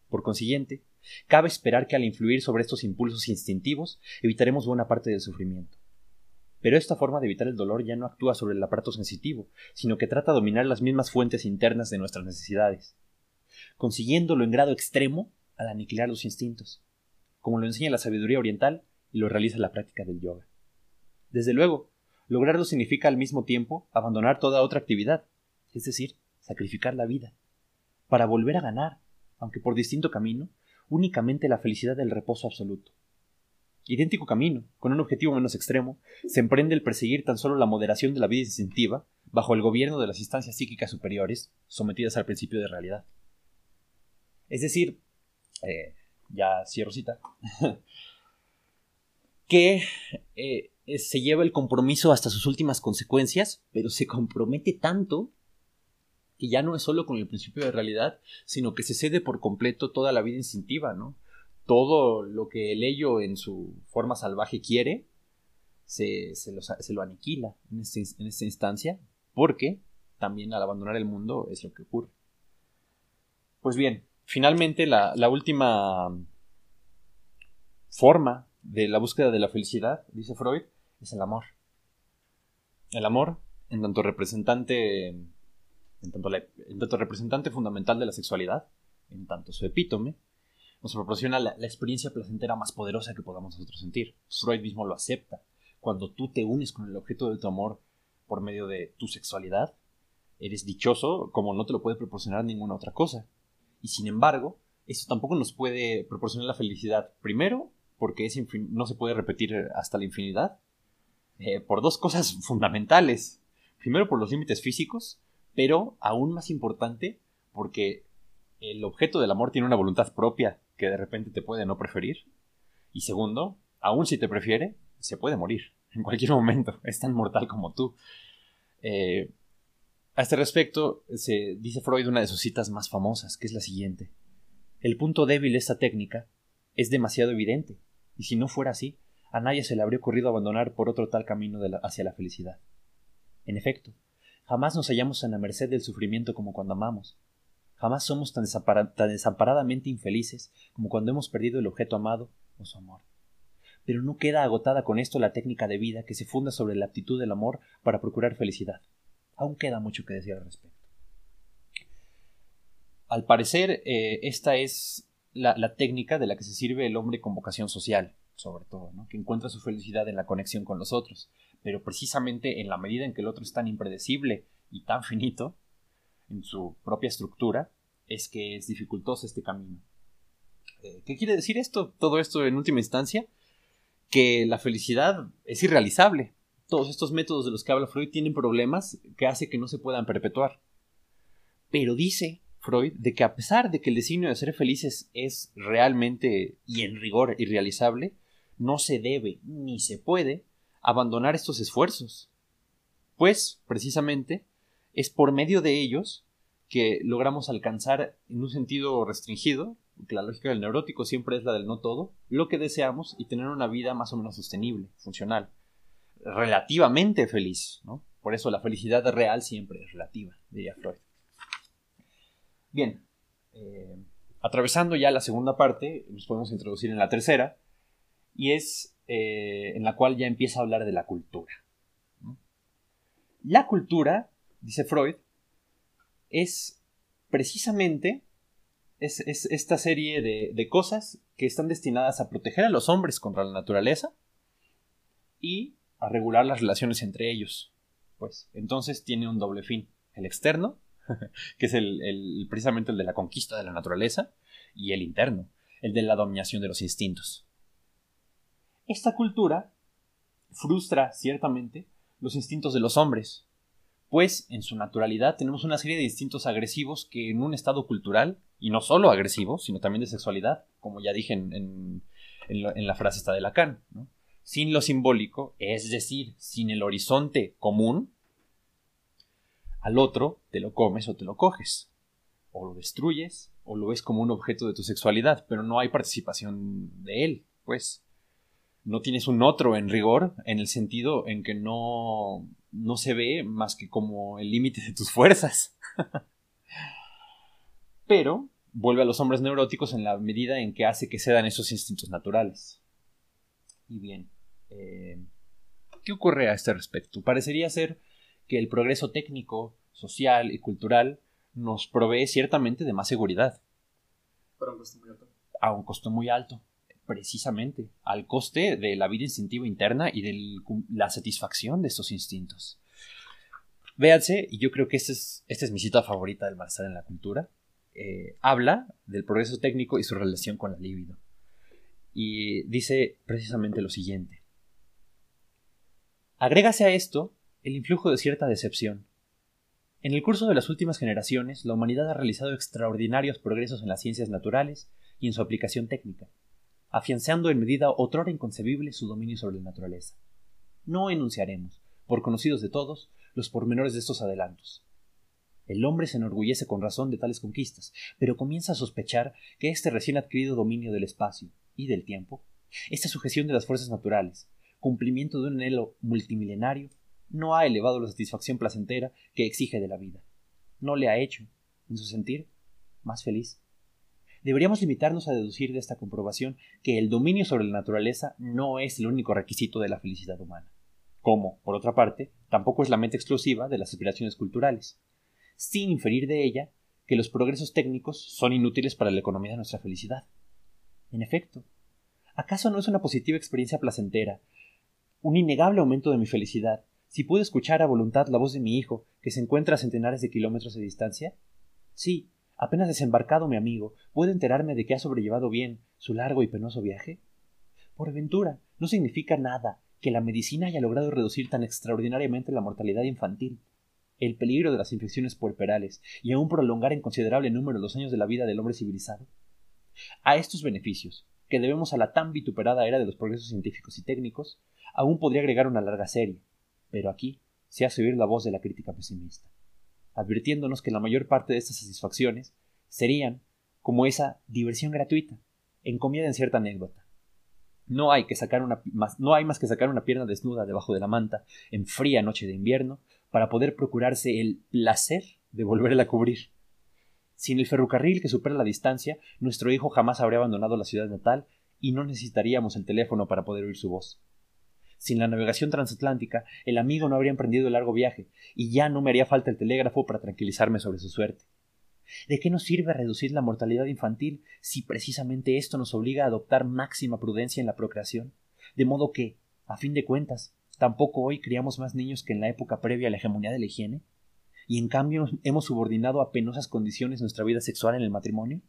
Por consiguiente, cabe esperar que al influir sobre estos impulsos instintivos evitaremos buena parte del sufrimiento. Pero esta forma de evitar el dolor ya no actúa sobre el aparato sensitivo, sino que trata de dominar las mismas fuentes internas de nuestras necesidades, consiguiéndolo en grado extremo al aniquilar los instintos, como lo enseña la sabiduría oriental y lo realiza la práctica del yoga. Desde luego, lograrlo significa al mismo tiempo abandonar toda otra actividad, es decir, sacrificar la vida, para volver a ganar, aunque por distinto camino, únicamente la felicidad del reposo absoluto. Idéntico camino, con un objetivo menos extremo, se emprende el perseguir tan solo la moderación de la vida instintiva bajo el gobierno de las instancias psíquicas superiores, sometidas al principio de realidad. Es decir, eh, ya cierro cita, que eh, se lleva el compromiso hasta sus últimas consecuencias, pero se compromete tanto que ya no es solo con el principio de realidad, sino que se cede por completo toda la vida instintiva, ¿no? Todo lo que el ello en su forma salvaje quiere, se, lo, aniquila en, este, en esta instancia, porque también al abandonar el mundo es lo que ocurre. Pues bien, finalmente la, última forma de la búsqueda de la felicidad, dice Freud, es el amor. El amor, en tanto representante, en tanto, en tanto representante fundamental de la sexualidad, en tanto su epítome, nos proporciona la, la, experiencia placentera más poderosa que podamos nosotros sentir. Freud mismo lo acepta. Cuando tú te unes con el objeto de tu amor por medio de tu sexualidad, eres dichoso como no te lo puede proporcionar ninguna otra cosa. Y sin embargo, eso tampoco nos puede proporcionar la felicidad. Primero, porque es no se puede repetir hasta la infinidad. Eh, por dos cosas fundamentales. Primero, por los límites físicos, pero aún más importante, porque el objeto del amor tiene una voluntad propia que de repente te puede no preferir. Y segundo, aún si te prefiere, se puede morir en cualquier momento. Es tan mortal como tú. Eh, a este respecto, se dice Freud una de sus citas más famosas, que es la siguiente. El punto débil de esta técnica es demasiado evidente, y si no fuera así, a nadie se le habría ocurrido abandonar por otro tal camino hacia la felicidad. En efecto, jamás nos hallamos en la merced del sufrimiento como cuando amamos. Jamás somos tan, tan desamparadamente infelices como cuando hemos perdido el objeto amado o su amor. Pero no queda agotada con esto la técnica de vida que se funda sobre la aptitud del amor para procurar felicidad. Aún queda mucho que decir al respecto. Al parecer, eh, esta es la, técnica de la que se sirve el hombre con vocación social, sobre todo, que encuentra su felicidad en la conexión con los otros, pero precisamente en la medida en que el otro es tan impredecible y tan finito en su propia estructura, es que es dificultoso este camino. Eh, ¿Qué quiere decir esto? Todo esto en última instancia, que la felicidad es irrealizable, todos estos métodos de los que habla Freud tienen problemas que hace que no se puedan perpetuar. Pero dice Freud de que a pesar de que el designio de ser felices es realmente y en rigor irrealizable, no se debe ni se puede abandonar estos esfuerzos. Pues, precisamente, es por medio de ellos que logramos alcanzar en un sentido restringido, que la lógica del neurótico siempre es la del no todo, lo que deseamos y tener una vida más o menos sostenible, funcional, relativamente feliz, ¿no? Por eso la felicidad real siempre es relativa, diría Freud. Bien, eh, atravesando ya la segunda parte, nos podemos introducir en la tercera, y es eh, en la cual ya empieza a hablar de la cultura. La cultura, dice Freud, es precisamente es, esta serie de, de, cosas que están destinadas a proteger a los hombres contra la naturaleza y a regular las relaciones entre ellos. Pues entonces tiene un doble fin. El externo, que es el, precisamente el de la conquista de la naturaleza, y el interno, el de la dominación de los instintos. Esta cultura frustra ciertamente los instintos de los hombres, pues en su naturalidad tenemos una serie de instintos agresivos que en un estado cultural, y no solo agresivos, sino también de sexualidad, como ya dije en, la, frase esta de Lacan, ¿no? Sin lo simbólico, es decir, sin el horizonte común, al otro te lo comes o te lo coges, o lo destruyes, o lo ves como un objeto de tu sexualidad, pero no hay participación de él, pues. No tienes un otro en rigor, en el sentido en que no, no se ve más que como el límite de tus fuerzas. pero vuelve a los hombres neuróticos en la medida en que hace que cedan esos instintos naturales. Y bien, eh, ¿qué ocurre a este respecto? Parecería ser que el progreso técnico, social y cultural nos provee ciertamente de más seguridad. Pero a un costo muy alto. A un costo muy alto, precisamente, al coste de la vida instintiva interna y de la satisfacción de estos instintos. Véanse, y yo creo que esta es, esta es mi cita favorita del malestar en la cultura, eh, habla del progreso técnico y su relación con la libido. Y dice precisamente lo siguiente. Agrégase a esto el influjo de cierta decepción. En el curso de las últimas generaciones, la humanidad ha realizado extraordinarios progresos en las ciencias naturales y en su aplicación técnica, afianzando en medida otrora inconcebible su dominio sobre la naturaleza. No enunciaremos, por conocidos de todos, los pormenores de estos adelantos. El hombre se enorgullece con razón de tales conquistas, pero comienza a sospechar que este recién adquirido dominio del espacio y del tiempo, esta sujeción de las fuerzas naturales, cumplimiento de un anhelo multimilenario, no ha elevado la satisfacción placentera que exige de la vida. No le ha hecho, en su sentir, más feliz. Deberíamos limitarnos a deducir de esta comprobación que el dominio sobre la naturaleza no es el único requisito de la felicidad humana, como, por otra parte, tampoco es la mente exclusiva de las aspiraciones culturales, sin inferir de ella que los progresos técnicos son inútiles para la economía de nuestra felicidad. En efecto, ¿acaso no es una positiva experiencia placentera, un innegable aumento de mi felicidad, si puedo escuchar a voluntad la voz de mi hijo, que se encuentra a centenares de kilómetros de distancia? Sí, apenas desembarcado mi amigo, ¿puedo enterarme de que ha sobrellevado bien su largo y penoso viaje? Por ventura, no significa nada que la medicina haya logrado reducir tan extraordinariamente la mortalidad infantil, el peligro de las infecciones puerperales y aún prolongar en considerable número los años de la vida del hombre civilizado. A estos beneficios, que debemos a la tan vituperada era de los progresos científicos y técnicos, aún podría agregar una larga serie, pero aquí se hace oír la voz de la crítica pesimista, advirtiéndonos que la mayor parte de estas satisfacciones serían como esa diversión gratuita, encomida en cierta anécdota. No hay, que sacar una, más, no hay más que sacar una pierna desnuda debajo de la manta en fría noche de invierno para poder procurarse el placer de volverla a cubrir. Sin el ferrocarril que supera la distancia, nuestro hijo jamás habría abandonado la ciudad natal y no necesitaríamos el teléfono para poder oír su voz. Sin la navegación transatlántica, el amigo no habría emprendido el largo viaje, y ya no me haría falta el telégrafo para tranquilizarme sobre su suerte. ¿De qué nos sirve reducir la mortalidad infantil si precisamente esto nos obliga a adoptar máxima prudencia en la procreación? De modo que, a fin de cuentas, tampoco hoy criamos más niños que en la época previa a la hegemonía de la higiene, y en cambio hemos subordinado a penosas condiciones nuestra vida sexual en el matrimonio,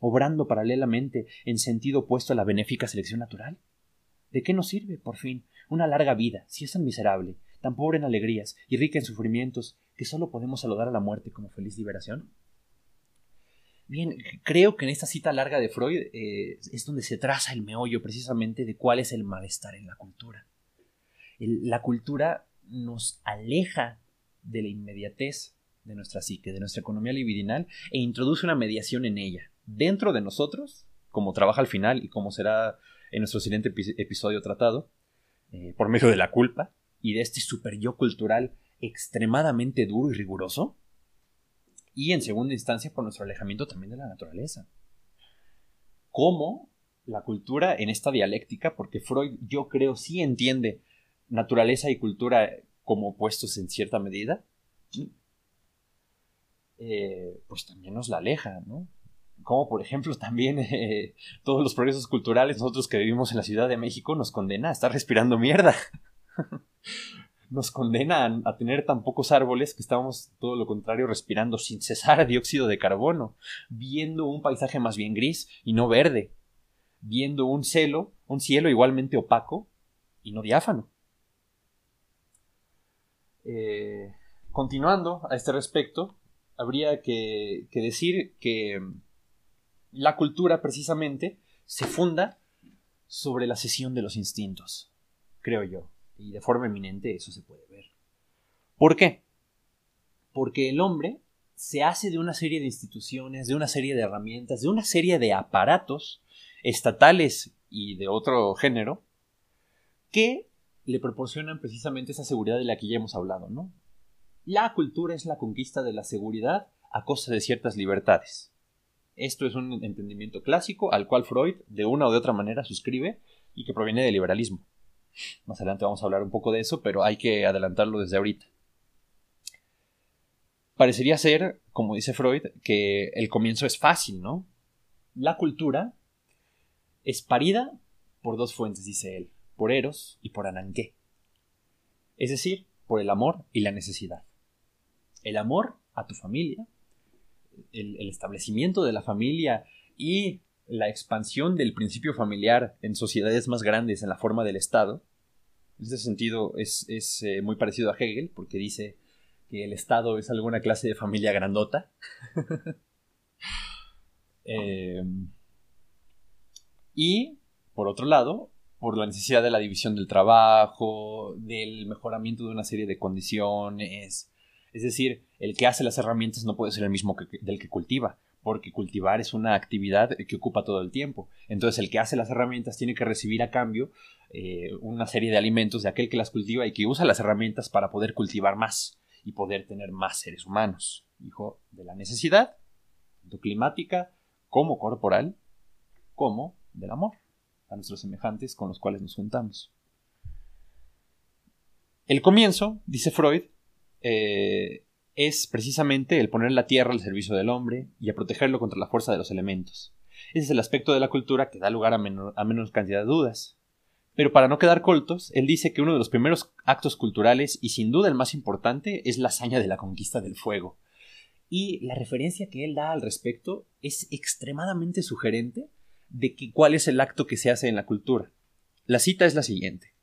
obrando paralelamente en sentido opuesto a la benéfica selección natural. ¿De qué nos sirve, por fin, una larga vida, si es tan miserable, tan pobre en alegrías y rica en sufrimientos, que solo podemos saludar a la muerte como feliz liberación? Bien, creo que en esta cita larga de Freud eh, es donde se traza el meollo precisamente de cuál es el malestar en la cultura. la cultura nos aleja de la inmediatez de nuestra psique, de nuestra economía libidinal, e introduce una mediación en ella, dentro de nosotros, como trabaja al final y como será en nuestro siguiente episodio tratado, eh, por medio de la culpa y de este super yo cultural extremadamente duro y riguroso, y en segunda instancia por nuestro alejamiento también de la naturaleza. ¿Cómo la cultura en esta dialéctica, porque Freud yo creo sí entiende naturaleza y cultura como opuestos en cierta medida, eh, pues también nos la aleja, ¿no? Como por ejemplo también eh, todos los progresos culturales, nosotros que vivimos en la Ciudad de México, nos condena a estar respirando mierda. nos condenan a tener tan pocos árboles que estamos todo lo contrario respirando sin cesar dióxido de carbono, viendo un paisaje más bien gris y no verde, viendo un cielo, un cielo igualmente opaco y no diáfano. Eh, continuando a este respecto, habría que decir que la cultura precisamente se funda sobre la sesión de los instintos, creo yo. Y de forma eminente eso se puede ver. ¿Por qué? Porque el hombre se hace de una serie de instituciones, de una serie de herramientas, de una serie de aparatos estatales y de otro género que le proporcionan precisamente esa seguridad de la que ya hemos hablado, ¿no? La cultura es la conquista de la seguridad a costa de ciertas libertades. Esto es un entendimiento clásico al cual Freud de una o de otra manera suscribe y que proviene del liberalismo. Más adelante vamos a hablar un poco de eso, pero hay que adelantarlo desde ahorita. Parecería ser, como dice Freud, que el comienzo es fácil, ¿no? La cultura es parida por dos fuentes, dice él, por Eros y por Ananqué. Es decir, por el amor y la necesidad. El amor a tu familia, el, establecimiento de la familia y la expansión del principio familiar en sociedades más grandes en la forma del Estado. En ese sentido es, eh, muy parecido a Hegel, porque dice que el Estado es alguna clase de familia grandota. Em, y, por otro lado, por la necesidad de la división del trabajo, del mejoramiento de una serie de condiciones. Es decir, el que hace las herramientas no puede ser el mismo que, del que cultiva porque cultivar es una actividad que ocupa todo el tiempo. Entonces el que hace las herramientas tiene que recibir a cambio eh, una serie de alimentos de aquel que las cultiva y que usa las herramientas para poder cultivar más y poder tener más seres humanos. Hijo de la necesidad, tanto climática como corporal, como del amor a nuestros semejantes con los cuales nos juntamos. El comienzo, dice Freud, eh, es precisamente el poner la tierra al servicio del hombre y a protegerlo contra la fuerza de los elementos. Ese es el aspecto de la cultura que da lugar a, menos cantidad de dudas. Pero para no quedar coltos, él dice que uno de los primeros actos culturales, y sin duda el más importante, es la hazaña de la conquista del fuego. Y la referencia que él da al respecto es extremadamente sugerente de que cuál es el acto que se hace en la cultura. La cita es la siguiente.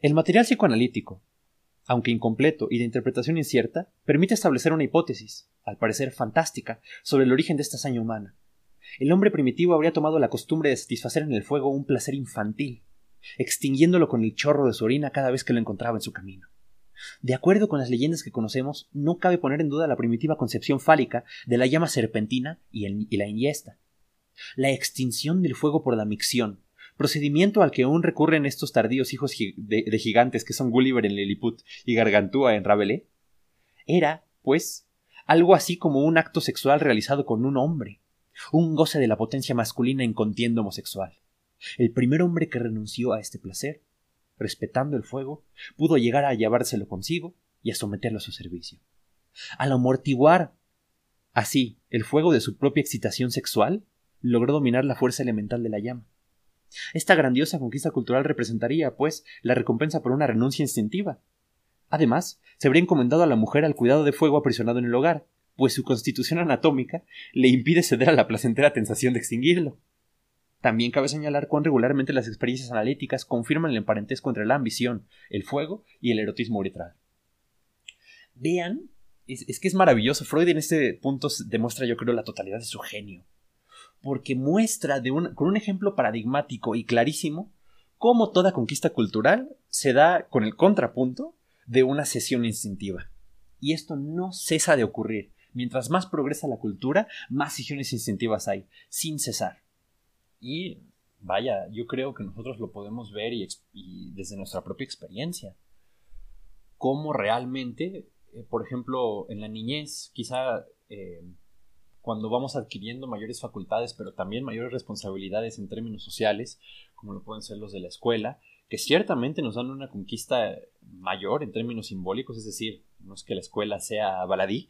El material psicoanalítico, aunque incompleto y de interpretación incierta, permite establecer una hipótesis, al parecer fantástica, sobre el origen de esta hazaña humana. El hombre primitivo habría tomado la costumbre de satisfacer en el fuego un placer infantil, extinguiéndolo con el chorro de su orina cada vez que lo encontraba en su camino. De acuerdo con las leyendas que conocemos, no cabe poner en duda la primitiva concepción fálica de la llama serpentina y, la ingesta. La extinción del fuego por la micción, procedimiento al que aún recurren estos tardíos hijos de, gigantes que son Gulliver en Lilliput y Gargantúa en Rabelais, era, pues, algo así como un acto sexual realizado con un hombre, un goce de la potencia masculina en contienda homosexual. El primer hombre que renunció a este placer, respetando el fuego, pudo llegar a llevárselo consigo y a someterlo a su servicio. Al amortiguar así el fuego de su propia excitación sexual, logró dominar la fuerza elemental de la llama. Esta grandiosa conquista cultural representaría, pues, la recompensa por una renuncia instintiva. Además, se habría encomendado a la mujer al cuidado de fuego aprisionado en el hogar, pues su constitución anatómica le impide ceder a la placentera tentación de extinguirlo. También cabe señalar cuán regularmente las experiencias analíticas confirman el parentesco entre la ambición, el fuego y el erotismo uretral. Vean, es, que es maravilloso. Freud en este punto demuestra, yo creo, la totalidad de su genio. Porque muestra con un ejemplo paradigmático y clarísimo cómo toda conquista cultural se da con el contrapunto de una sesión instintiva. Y esto no cesa de ocurrir. Mientras más progresa la cultura, más sesiones instintivas hay, sin cesar. Y vaya, yo creo que nosotros lo podemos ver y, desde nuestra propia experiencia. Cómo realmente, eh, por ejemplo, en la niñez, quizá eh, cuando vamos adquiriendo mayores facultades, pero también mayores responsabilidades en términos sociales, como lo pueden ser los de la escuela, que ciertamente nos dan una conquista mayor en términos simbólicos, es decir, no es que la escuela sea baladí,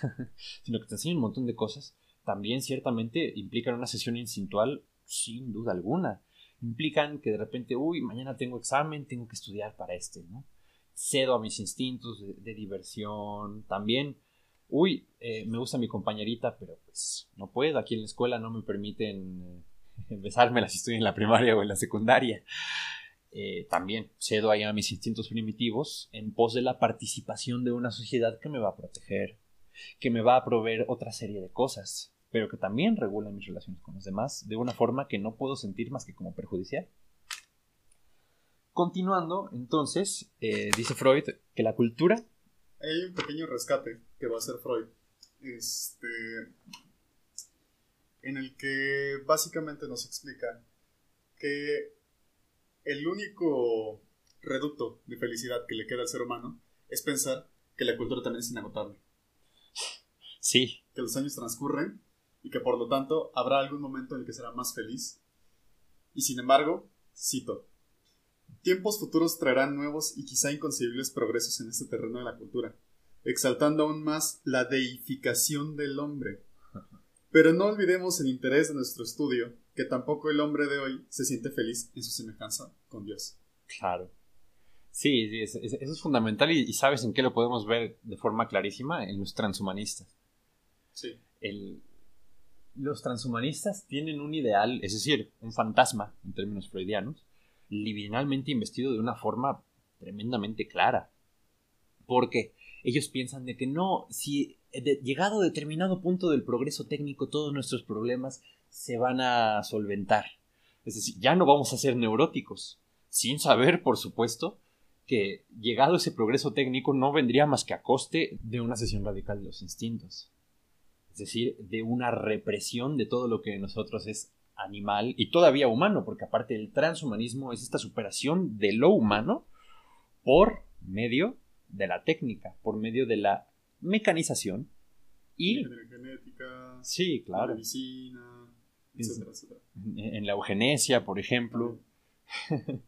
sino que te enseñan un montón de cosas, también ciertamente implican una sesión instintual sin duda alguna. Implican que de repente, uy, mañana tengo examen, tengo que estudiar para este, ¿no? Cedo a mis instintos de, diversión, también, uy, eh, me gusta mi compañerita, pero pues no puedo, aquí en la escuela no me permiten eh, besármela si estoy en la primaria o en la secundaria. Eh, también cedo ahí a mis instintos primitivos en pos de la participación de una sociedad que me va a proteger, que me va a proveer otra serie de cosas pero que también regula mis relaciones con los demás de una forma que no puedo sentir más que como perjudicial. Continuando, entonces, eh, dice Freud que la cultura... Hay un pequeño rescate que va a hacer Freud, este, en el que básicamente nos explica que el único reducto de felicidad que le queda al ser humano es pensar que la cultura también es inagotable. Sí. Que los años transcurren y que por lo tanto habrá algún momento en el que será más feliz. Y sin embargo, cito, tiempos futuros traerán nuevos y quizá inconcebibles progresos en este terreno de la cultura, exaltando aún más la deificación del hombre. Pero no olvidemos el interés de nuestro estudio, que tampoco el hombre de hoy se siente feliz en su semejanza con Dios. Claro. Sí, eso es fundamental y, y, sabes en qué lo podemos ver de forma clarísima en los transhumanistas. Sí. El, los transhumanistas tienen un ideal, es decir, un fantasma, en términos freudianos, libidinalmente investido de una forma tremendamente clara. Porque ellos piensan de que no, si llegado a determinado punto del progreso técnico todos nuestros problemas se van a solventar. Es decir, ya no vamos a ser neuróticos, sin saber, por supuesto, que llegado ese progreso técnico no vendría más que a coste de una sesión radical de los instintos es decir, de una represión de todo lo que nosotros es animal y todavía humano, porque aparte del transhumanismo es esta superación de lo humano por medio de la técnica, por medio de la mecanización y genética, sí, claro, la medicina, etcétera, etcétera. En la eugenesia, por ejemplo.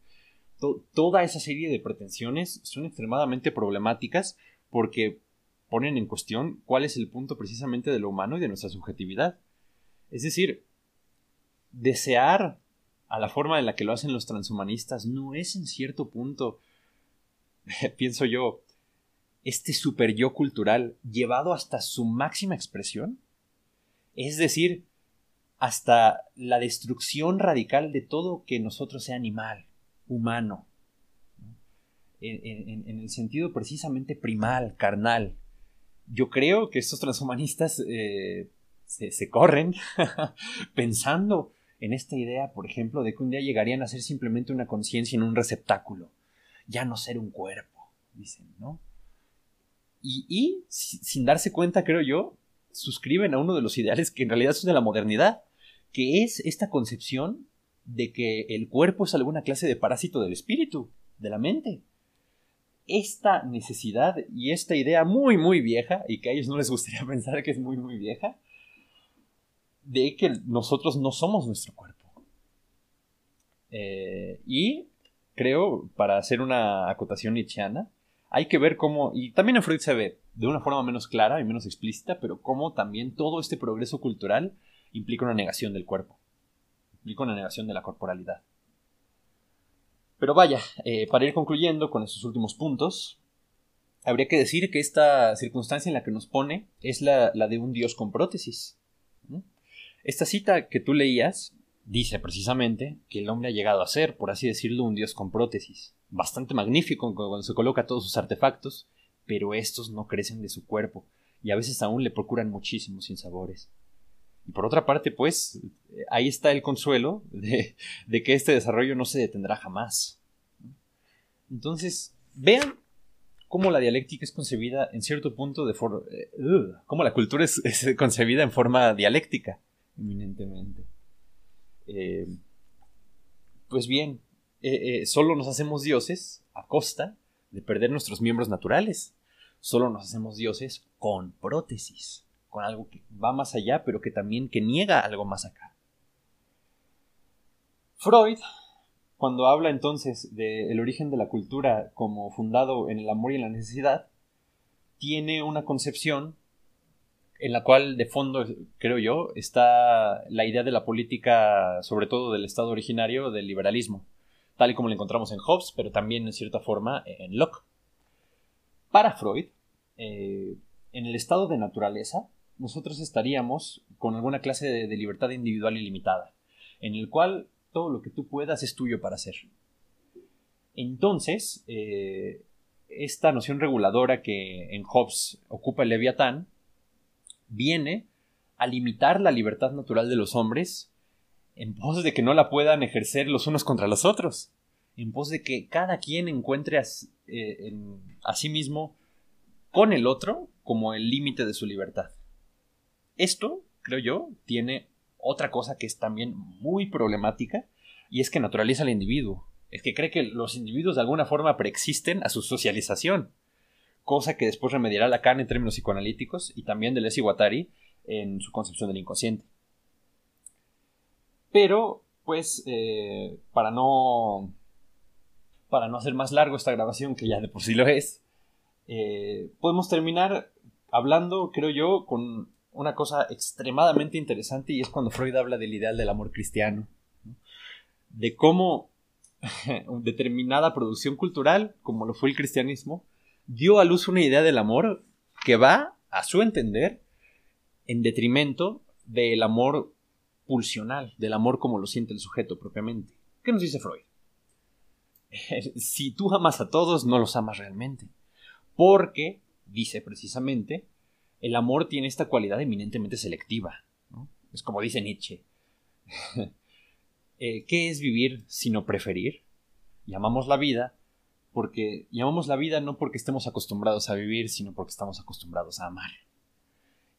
Toda esa serie de pretensiones son extremadamente problemáticas porque ponen en cuestión cuál es el punto precisamente de lo humano y de nuestra subjetividad. Es decir, desear a la forma en la que lo hacen los transhumanistas no es en cierto punto, pienso yo, este super yo cultural llevado hasta su máxima expresión. Es decir, hasta la destrucción radical de todo que nosotros sea animal, humano, en, el sentido precisamente primal, carnal, yo creo que estos transhumanistas eh, se, corren pensando en esta idea, por ejemplo, de que un día llegarían a ser simplemente una conciencia en un receptáculo, ya no ser un cuerpo, dicen, ¿no? Y, sin darse cuenta, creo yo, suscriben a uno de los ideales que en realidad son de la modernidad, que es esta concepción de que el cuerpo es alguna clase de parásito del espíritu, de la mente esta necesidad y esta idea muy, muy vieja, y que a ellos no les gustaría pensar que es muy, muy vieja, de que nosotros no somos nuestro cuerpo. Eh, y creo, para hacer una acotación nietzscheana, hay que ver cómo, y también en Freud se ve de una forma menos clara y menos explícita, pero cómo también todo este progreso cultural implica una negación del cuerpo, implica una negación de la corporalidad. Pero vaya, eh, para ir concluyendo con estos últimos puntos, habría que decir que esta circunstancia en la que nos pone es la, de un dios con prótesis. Esta cita que tú leías dice precisamente que el hombre ha llegado a ser, por así decirlo, un dios con prótesis, bastante magnífico cuando se coloca todos sus artefactos, pero estos no crecen de su cuerpo y a veces aún le procuran muchísimos sinsabores. Y por otra parte, pues, ahí está el consuelo de, que este desarrollo no se detendrá jamás. Entonces, vean cómo la dialéctica es concebida en cierto punto de forma... Eh, cómo la cultura es, concebida en forma dialéctica, eminentemente. Eh, pues bien, eh, solo nos hacemos dioses a costa de perder nuestros miembros naturales. Solo nos hacemos dioses con prótesis con algo que va más allá, pero que también que niega algo más acá. Freud, cuando habla entonces del origen de la cultura como fundado en el amor y en la necesidad, tiene una concepción en la cual de fondo, creo yo, está la idea de la política, sobre todo del Estado originario, del liberalismo, tal y como lo encontramos en Hobbes, pero también en cierta forma en Locke. Para Freud, eh, en el estado de naturaleza, nosotros estaríamos con alguna clase de, libertad individual ilimitada, en el cual todo lo que tú puedas es tuyo para hacer. Entonces, eh, esta noción reguladora que en Hobbes ocupa el Leviatán viene a limitar la libertad natural de los hombres en pos de que no la puedan ejercer los unos contra los otros, en pos de que cada quien encuentre a, eh, a sí mismo con el otro como el límite de su libertad. Esto, creo yo, tiene otra cosa que es también muy problemática y es que naturaliza al individuo. Es que cree que los individuos de alguna forma preexisten a su socialización, cosa que después remediará Lacan en términos psicoanalíticos y también Deleuze y Guattari en su concepción del inconsciente. Pero, pues, eh, para no para no hacer más largo esta grabación, que ya de por sí lo es, eh, podemos terminar hablando, creo yo, con una cosa extremadamente interesante y es cuando Freud habla del ideal del amor cristiano, de cómo determinada producción cultural, como lo fue el cristianismo, dio a luz una idea del amor que va, a su entender, en detrimento del amor pulsional, del amor como lo siente el sujeto propiamente. ¿Qué nos dice Freud? si tú amas a todos, no los amas realmente. Porque, dice precisamente, el amor tiene esta cualidad eminentemente selectiva. Es como dice Nietzsche. Eh, ¿Qué es vivir sino preferir? Llamamos la vida porque llamamos la vida no porque estemos acostumbrados a vivir, sino porque estamos acostumbrados a amar.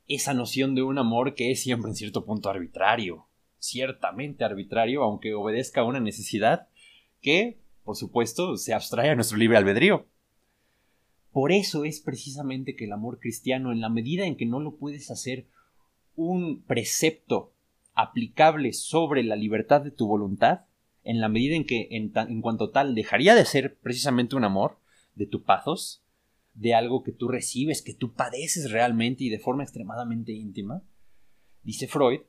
Esa noción de un amor que es siempre en cierto punto arbitrario, ciertamente arbitrario, aunque obedezca a una necesidad que, por supuesto, se abstrae a nuestro libre albedrío. Por eso es precisamente que el amor cristiano, en la medida en que no lo puedes hacer un precepto aplicable sobre la libertad de tu voluntad, en la medida en que en, cuanto tal dejaría de ser precisamente un amor de tu pathos, de algo que tú recibes, que tú padeces realmente y de forma extremadamente íntima, dice Freud,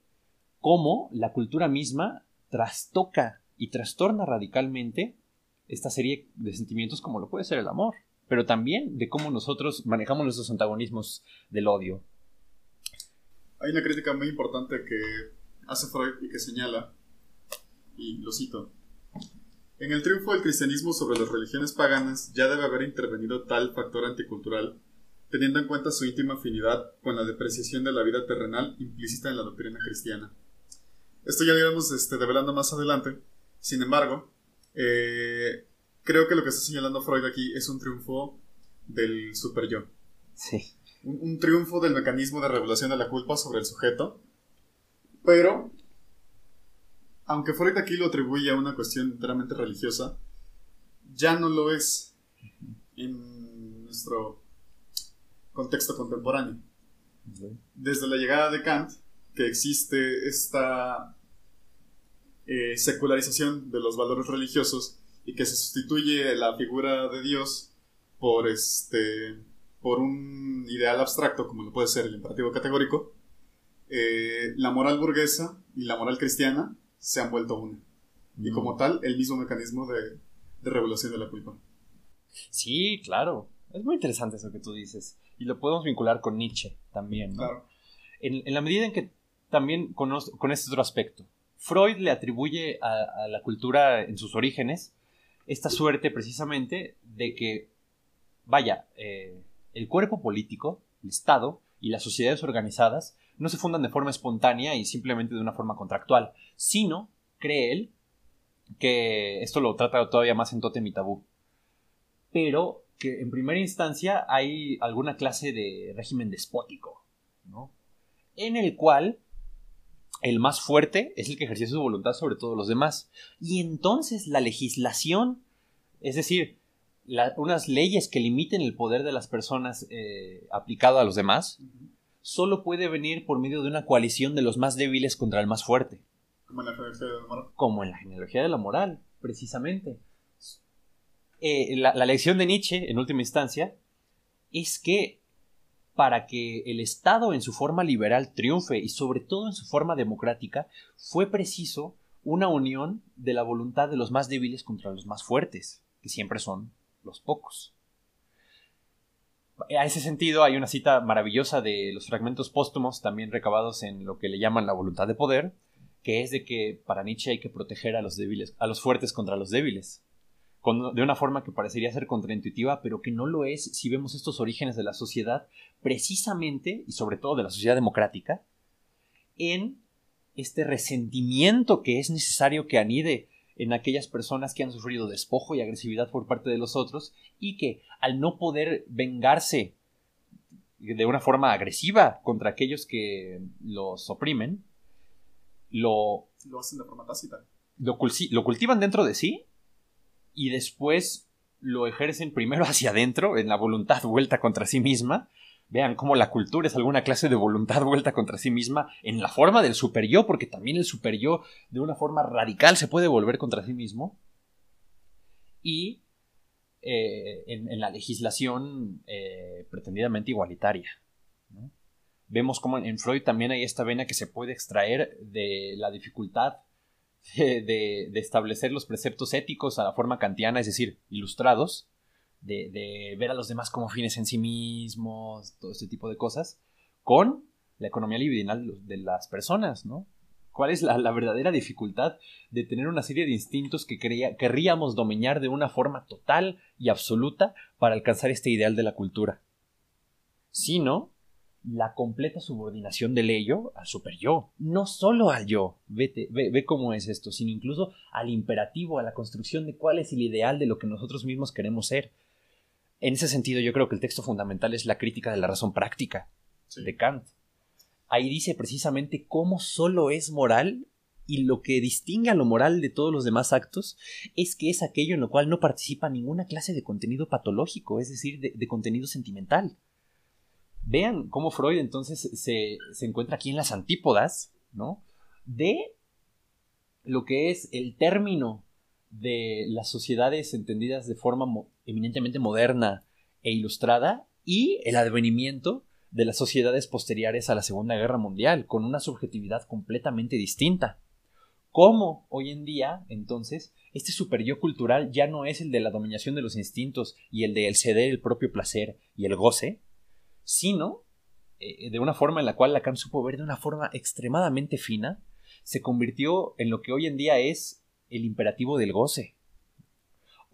cómo la cultura misma trastoca y trastorna radicalmente esta serie de sentimientos como lo puede ser el amor pero también de cómo nosotros manejamos nuestros antagonismos del odio. Hay una crítica muy importante que hace Freud y que señala, y lo cito, en el triunfo del cristianismo sobre las religiones paganas ya debe haber intervenido tal factor anticultural, teniendo en cuenta su íntima afinidad con la depreciación de la vida terrenal implícita en la doctrina cristiana. Esto ya lo iremos este, develando más adelante. Sin embargo, eh, creo que lo que está señalando Freud aquí es un triunfo del super yo. Sí. Un, triunfo del mecanismo de regulación de la culpa sobre el sujeto. Pero, aunque Freud aquí lo atribuye a una cuestión enteramente religiosa, ya no lo es en nuestro contexto contemporáneo. Desde la llegada de Kant, que existe esta eh, secularización de los valores religiosos, y que se sustituye la figura de Dios por este por un ideal abstracto como lo puede ser el imperativo categórico eh, la moral burguesa y la moral cristiana se han vuelto una. Y como mm. tal el mismo mecanismo de, de regulación de la culpa sí claro. Es muy interesante eso que tú dices. Y lo podemos vincular con Nietzsche también claro. En, en la medida en que también con, con este otro aspecto Freud le atribuye a, la cultura en sus orígenes esta suerte precisamente de que, vaya, eh, el cuerpo político, el Estado y las sociedades organizadas no se fundan de forma espontánea y simplemente de una forma contractual, sino, cree él, que esto lo trata todavía más en Totem y Tabú, pero que en primera instancia hay alguna clase de régimen despótico, ¿no? En el cual el más fuerte es el que ejerce su voluntad sobre todos los demás. Y entonces la legislación, es decir, unas leyes que limiten el poder de las personas eh, aplicado a los demás, solo puede venir por medio de una coalición de los más débiles contra el más fuerte. Como en la genealogía de la moral. Como en la genealogía de la moral, precisamente. Eh, la, la lección de Nietzsche, en última instancia, es que para que el Estado en su forma liberal triunfe y sobre todo en su forma democrática, fue preciso una unión de la voluntad de los más débiles contra los más fuertes, que siempre son los pocos. A ese sentido hay una cita maravillosa de los fragmentos póstumos, también recabados en lo que le llaman la voluntad de poder, que es de que para Nietzsche hay que proteger a los débiles, a los fuertes contra los débiles de una forma que parecería ser contraintuitiva, pero que no lo es si vemos estos orígenes de la sociedad, precisamente, y sobre todo de la sociedad democrática, en este resentimiento que es necesario que anide en aquellas personas que han sufrido despojo y agresividad por parte de los otros y que al no poder vengarse de una forma agresiva contra aquellos que los oprimen, lo, lo hacen de forma tácita. Lo, lo cultivan dentro de sí y después lo ejercen primero hacia adentro, en la voluntad vuelta contra sí misma. Vean cómo la cultura es alguna clase de voluntad vuelta contra sí misma en la forma del super yo, porque también el super yo de una forma radical se puede volver contra sí mismo. Y eh, en, la legislación eh, pretendidamente igualitaria. Vemos cómo en Freud también hay esta vena que se puede extraer de la dificultad de, establecer los preceptos éticos a la forma kantiana, es decir, ilustrados, de, ver a los demás como fines en sí mismos, todo este tipo de cosas, con la economía libidinal de las personas, ¿no? ¿Cuál es la, verdadera dificultad de tener una serie de instintos que querríamos dominar de una forma total y absoluta para alcanzar este ideal de la cultura? Sino la completa subordinación del ello al super yo. No solo al yo, Vete, ve, ve, cómo es esto, sino incluso al imperativo, a la construcción de cuál es el ideal de lo que nosotros mismos queremos ser. En ese sentido, yo creo que el texto fundamental es la crítica de la razón práctica de Kant. Ahí dice precisamente cómo solo es moral y lo que distingue a lo moral de todos los demás actos es que es aquello en lo cual no participa ninguna clase de contenido patológico, es decir, de contenido sentimental. Vean cómo Freud entonces se, encuentra aquí en las antípodas, ¿no? De lo que es el término de las sociedades entendidas de forma eminentemente moderna e ilustrada y el advenimiento de las sociedades posteriores a la Segunda Guerra Mundial, con una subjetividad completamente distinta. ¿Cómo hoy en día, entonces, este superyo cultural ya no es el de la dominación de los instintos y el de ceder el propio placer y el goce, sino eh, de una forma en la cual Lacan supo ver de una forma extremadamente fina, se convirtió en lo que hoy en día es el imperativo del goce.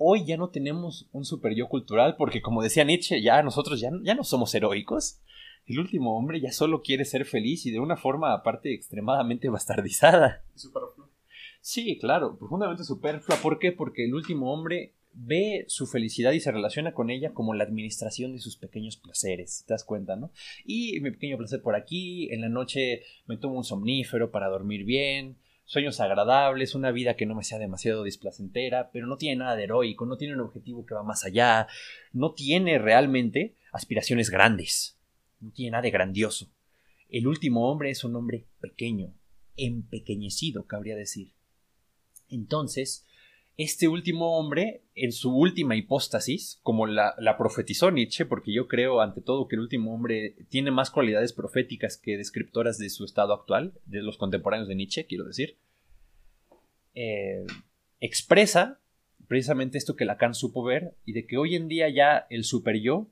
Hoy ya no tenemos un super yo cultural porque, como decía Nietzsche, ya nosotros ya, ya no somos heroicos. El último hombre ya solo quiere ser feliz y de una forma aparte extremadamente bastardizada. Superflua. Sí, claro, profundamente superflua. ¿Por qué? Porque el último hombre ve su felicidad y se relaciona con ella como la administración de sus pequeños placeres, ¿te das cuenta, no? Y mi pequeño placer por aquí, en la noche me tomo un somnífero para dormir bien, sueños agradables, una vida que no me sea demasiado displacentera, pero no tiene nada de heroico, no tiene un objetivo que va más allá, no tiene realmente aspiraciones grandes, no tiene nada de grandioso. El último hombre es un hombre pequeño, empequeñecido, cabría decir. Entonces, este último hombre, en su última hipóstasis, como la, profetizó Nietzsche, porque yo creo ante todo que el último hombre tiene más cualidades proféticas que descriptoras de su estado actual, de los contemporáneos de Nietzsche, quiero decir, eh, expresa precisamente esto que Lacan supo ver y de que hoy en día ya el super yo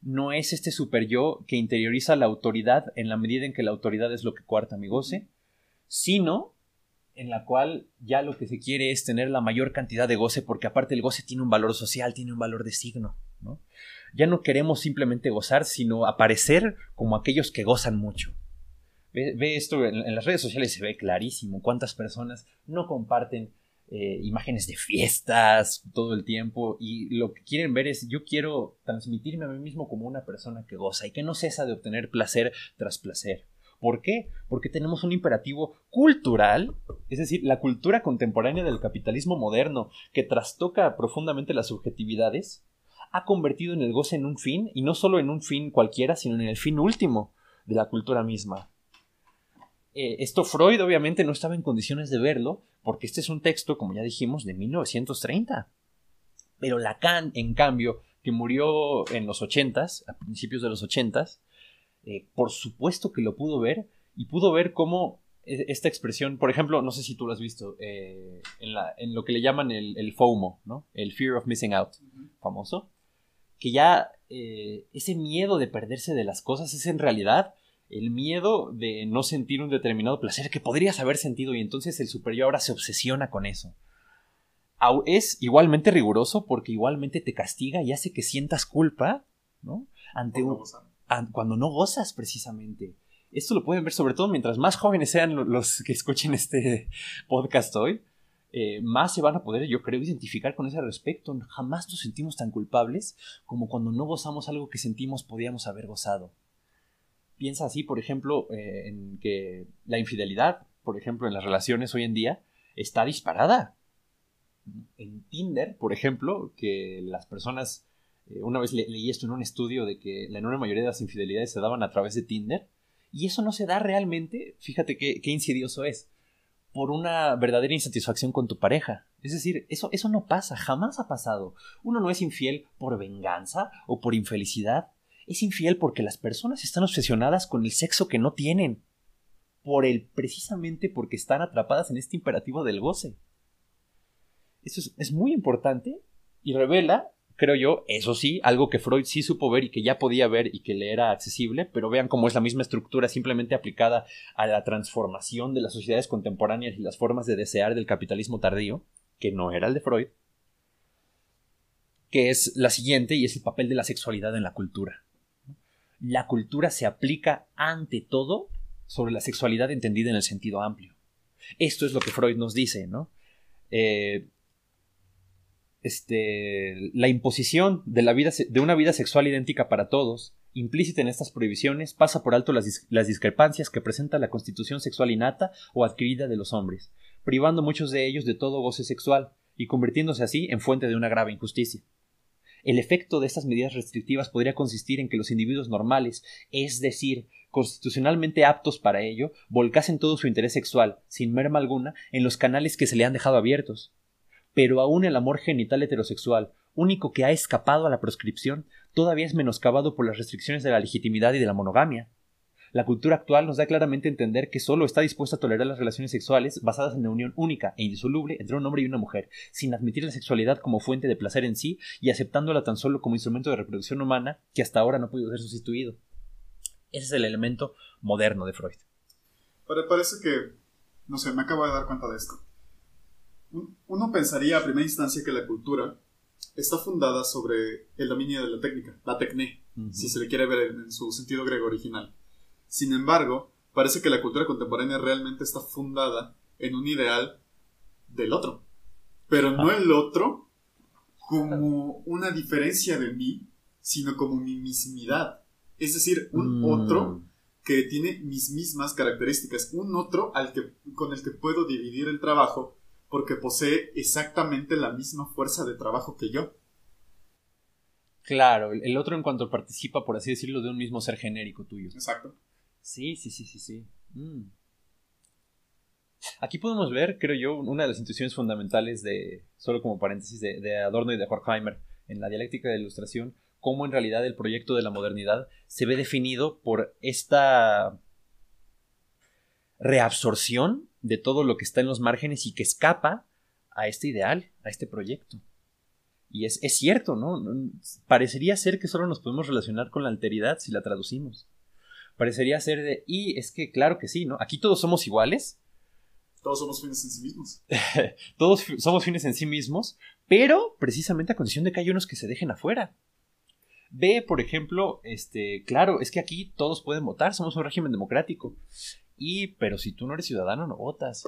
no es este super yo que interioriza la autoridad en la medida en que la autoridad es lo que cuarta mi goce, sino en la cual ya lo que se quiere es tener la mayor cantidad de goce, porque aparte el goce tiene un valor social, tiene un valor de signo, ¿no? Ya no queremos simplemente gozar, sino aparecer como aquellos que gozan mucho. Ve, esto en, las redes sociales, se ve clarísimo cuántas personas no comparten eh, imágenes de fiestas todo el tiempo y lo que quieren ver es yo quiero transmitirme a mí mismo como una persona que goza y que no cesa de obtener placer tras placer. ¿Por qué? Porque tenemos un imperativo cultural, es decir, la cultura contemporánea del capitalismo moderno, que trastoca profundamente las subjetividades, ha convertido en el goce en un fin, y no solo en un fin cualquiera, sino en el fin último de la cultura misma. Eh, esto Freud obviamente no estaba en condiciones de verlo, porque este es un texto, como ya dijimos, de 1930. Pero Lacan, en cambio, que murió en los 80s, a principios de los 80s, eh, por supuesto que lo pudo ver y pudo ver cómo e, esta expresión, por ejemplo, no sé si tú lo has visto, eh, en, lo que le llaman el, FOMO, ¿no? El Fear of Missing Out, famoso, que ya eh, ese miedo de perderse de las cosas es en realidad el miedo de no sentir un determinado placer que podrías haber sentido y entonces el superior ahora se obsesiona con eso. Es igualmente riguroso porque igualmente te castiga y hace que sientas culpa, ¿no? Ante un, cuando no gozas precisamente. Esto lo pueden ver sobre todo mientras más jóvenes sean los que escuchen este podcast hoy, eh, más se van a poder, yo creo, identificar con ese respecto. Jamás nos sentimos tan culpables como cuando no gozamos algo que sentimos podíamos haber gozado. Piensa así, por ejemplo, eh, en que la infidelidad, por ejemplo, en las relaciones hoy en día, está disparada. En Tinder, por ejemplo, que las personas eh, una vez leí esto en un estudio de que la enorme mayoría de las infidelidades se daban a través de Tinder. Y eso no se da realmente, fíjate qué, insidioso es, por una verdadera insatisfacción con tu pareja. Es decir, eso, eso no pasa, jamás ha pasado. Uno no es infiel por venganza o por infelicidad. Es infiel porque las personas están obsesionadas con el sexo que no tienen. Por el, precisamente porque están atrapadas en este imperativo del goce. Eso es, es muy importante y revela creo yo, eso sí, algo que Freud sí supo ver y que ya podía ver y que le era accesible, pero vean cómo es la misma estructura simplemente aplicada a la transformación de las sociedades contemporáneas y las formas de desear del capitalismo tardío, que no era el de Freud, que es la siguiente y es el papel de la sexualidad en la cultura. La cultura se aplica ante todo sobre la sexualidad entendida en el sentido amplio. Esto es lo que Freud nos dice, ¿no? Eh, este, la imposición de, una vida sexual idéntica para todos, implícita en estas prohibiciones, pasa por alto las, las discrepancias que presenta la constitución sexual innata o adquirida de los hombres, privando muchos de ellos de todo goce sexual y convirtiéndose así en fuente de una grave injusticia. El efecto de estas medidas restrictivas podría consistir en que los individuos normales, es decir, constitucionalmente aptos para ello, volcasen todo su interés sexual, sin merma alguna, en los canales que se le han dejado abiertos, pero aún el amor genital heterosexual, único que ha escapado a la proscripción, todavía es menoscabado por las restricciones de la legitimidad y de la monogamia. La cultura actual nos da claramente a entender que solo está dispuesta a tolerar las relaciones sexuales basadas en la unión única e indisoluble entre un hombre y una mujer, sin admitir la sexualidad como fuente de placer en sí y aceptándola tan solo como instrumento de reproducción humana que hasta ahora no ha podido ser sustituido. Ese es el elemento moderno de Freud. parece que, no sé, me acabo de dar cuenta de esto uno pensaría a primera instancia que la cultura está fundada sobre el dominio de la técnica, la tecné, si se le quiere ver en, su sentido griego original. Sin embargo, parece que la cultura contemporánea realmente está fundada en un ideal del otro, pero no el otro como una diferencia de mí, sino como mi mismidad. Es decir, un mm. otro que tiene mis mismas características, un otro al que, con el que puedo dividir el trabajo porque posee exactamente la misma fuerza de trabajo que yo. Claro, el otro en cuanto participa, por así decirlo, de un mismo ser genérico tuyo. Exacto. Sí, sí, sí, sí, sí. Mm. Aquí podemos ver, creo yo, una de las intuiciones fundamentales de, solo como paréntesis, de, de Adorno y de Horkheimer en la dialéctica de la ilustración, cómo en realidad el proyecto de la modernidad se ve definido por esta reabsorción de todo lo que está en los márgenes y que escapa a este ideal, a este proyecto. Y es, cierto, ¿no? Parecería ser que solo nos podemos relacionar con la alteridad si la traducimos. Parecería ser de, y es que claro que sí, ¿no? Aquí todos somos iguales. Todos somos fines en sí mismos. Todos somos fines en sí mismos, pero precisamente a condición de que hay unos que se dejen afuera. Ve, por ejemplo, este, claro, es que aquí todos pueden votar, somos un régimen democrático. Y, pero si tú no eres ciudadano, no votas.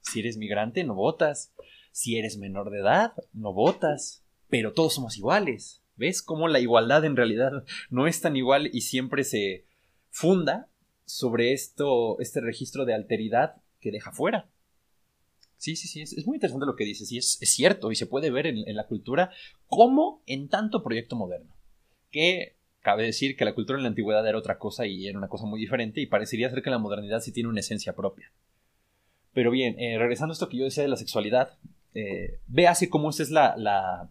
Si eres migrante, no votas. Si eres menor de edad, no votas. Pero todos somos iguales. ¿Ves cómo la igualdad en realidad no es tan igual y siempre se funda sobre esto, este registro de alteridad que deja fuera? Sí, sí, sí, es, muy interesante lo que dices y es, cierto y se puede ver en, en la cultura como en tanto proyecto moderno. Que cabe decir que la cultura en la antigüedad era otra cosa y era una cosa muy diferente y parecería ser que la modernidad sí tiene una esencia propia. Pero bien, eh, regresando a esto que yo decía de la sexualidad, eh, ve así cómo esta es la, la,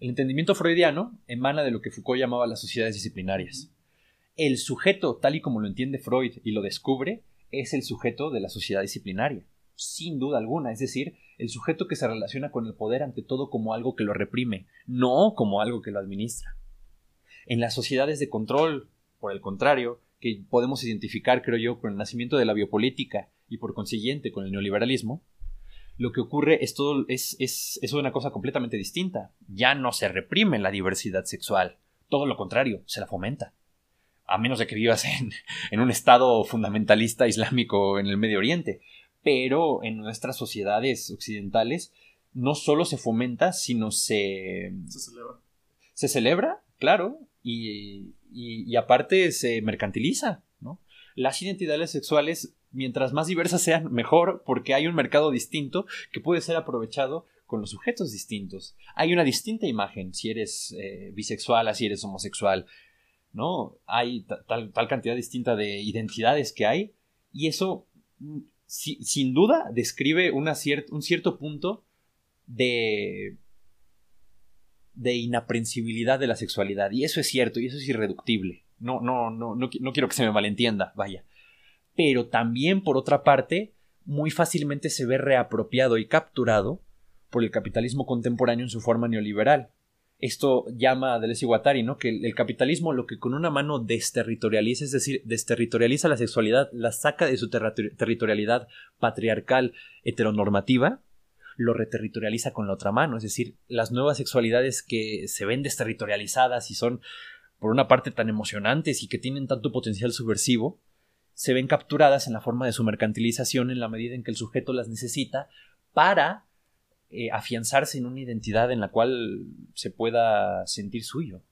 El entendimiento freudiano emana de lo que Foucault llamaba las sociedades disciplinarias. El sujeto, tal y como lo entiende Freud y lo descubre, es el sujeto de la sociedad disciplinaria, sin duda alguna, es decir, el sujeto que se relaciona con el poder ante todo como algo que lo reprime, no como algo que lo administra. En las sociedades de control, por el contrario, que podemos identificar, creo yo, con el nacimiento de la biopolítica y por consiguiente con el neoliberalismo, lo que ocurre es todo es, es, es una cosa completamente distinta. Ya no se reprime la diversidad sexual, todo lo contrario, se la fomenta. A menos de que vivas en, en un estado fundamentalista islámico en el Medio Oriente. Pero en nuestras sociedades occidentales no solo se fomenta, sino se. Se celebra. Se celebra, claro, y, y, aparte se mercantiliza, ¿no? Las identidades sexuales mientras más diversas sean, mejor, porque hay un mercado distinto que puede ser aprovechado con los sujetos distintos. Hay una distinta imagen si eres eh, bisexual, si eres homosexual, ¿no? Hay tal, tal, cantidad distinta de identidades que hay, y eso mm, sin duda describe una un cierto punto de de inaprensibilidad de la sexualidad y eso es cierto y eso es irreductible no no no no, no quiero que se me malentienda vaya pero también, por otra parte, muy fácilmente se ve reapropiado y capturado por el capitalismo contemporáneo en su forma neoliberal. Esto llama a Deleuze y ¿no? Que el, capitalismo lo que con una mano desterritorializa, es decir, desterritorializa la sexualidad, la saca de su territorialidad patriarcal heteronormativa, lo reterritorializa con la otra mano, es decir, las nuevas sexualidades que se ven desterritorializadas y son, por una parte, tan emocionantes y que tienen tanto potencial subversivo, se ven capturadas en la forma de su mercantilización en la medida en que el sujeto las necesita para eh, afianzarse en una identidad en la cual se pueda sentir suyo,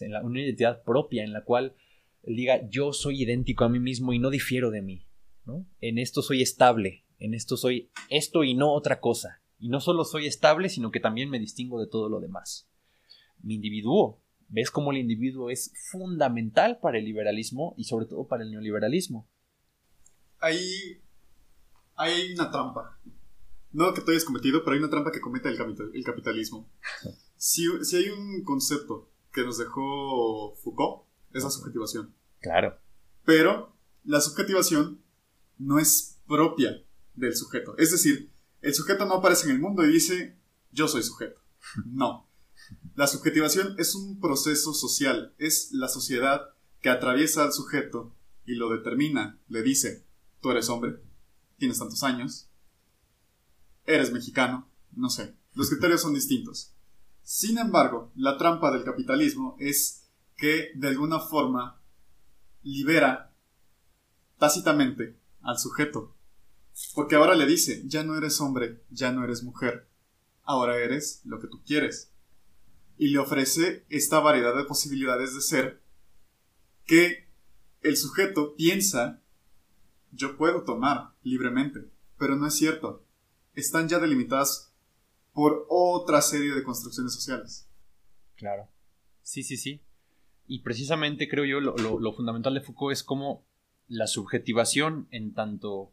en una identidad propia en la cual diga yo soy idéntico a mí mismo y no difiero de mí. En esto soy estable, en esto soy esto y no otra cosa, y no solo soy estable, sino que también me distingo de todo lo demás. Mi individuo ves cómo el individuo es fundamental para el liberalismo y sobre todo para el neoliberalismo. Ahí hay una trampa. No que tú hayas cometido, pero hay una trampa que comete el, el capitalismo. Si, si, hay un concepto que nos dejó Foucault, es la subjetivación. Claro. Pero la subjetivación no es propia del sujeto. Es decir, el sujeto no aparece en el mundo y dice, yo soy sujeto. No. La subjetivación es un proceso social, es la sociedad que atraviesa al sujeto y lo determina, le dice, tú eres hombre, tienes tantos años, eres mexicano, no sé, los criterios son distintos. Sin embargo, la trampa del capitalismo es que de alguna forma libera tácitamente al sujeto. Porque ahora le dice, ya no eres hombre, ya no eres mujer, ahora eres lo que tú quieres y le ofrece esta variedad de posibilidades de ser que el sujeto piensa yo puedo tomar libremente, pero no es cierto. Están ya delimitadas por otra serie de construcciones sociales. Claro. Sí, sí, sí. Y precisamente creo yo lo, lo, fundamental de Foucault es como la subjetivación en tanto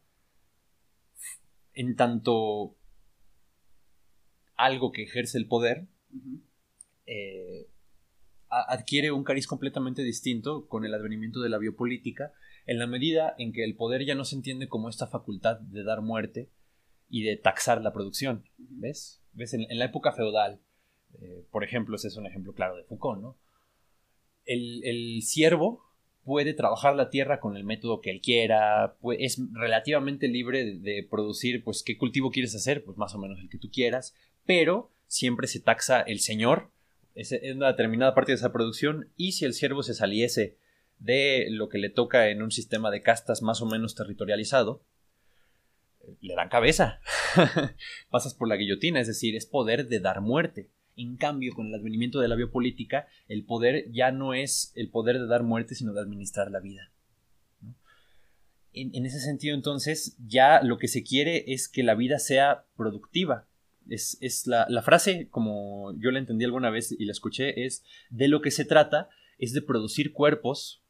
en tanto algo que ejerce el poder eh, adquiere un cariz completamente distinto con el advenimiento de la biopolítica, en la medida en que el poder ya no se entiende como esta facultad de dar muerte y de taxar la producción. ¿Ves? ¿Ves? En, la época feudal, eh, por ejemplo, ese es un ejemplo claro de Foucault, ¿no? El, el siervo puede trabajar la tierra con el método que él quiera, es relativamente libre de, producir, pues, qué cultivo quieres hacer, pues más o menos el que tú quieras, pero siempre se taxa el señor en una determinada parte de esa producción y si el siervo se saliese de lo que le toca en un sistema de castas más o menos territorializado, le dan cabeza. Pasas por la guillotina, es decir, es poder de dar muerte. En cambio, con el advenimiento de la biopolítica, el poder ya no es el poder de dar muerte, sino de administrar la vida. En, ese sentido, entonces, ya lo que se quiere es que la vida sea productiva. Es, la, la, frase, como yo la entendí alguna vez y la escuché, es de lo que se trata es de producir cuerpos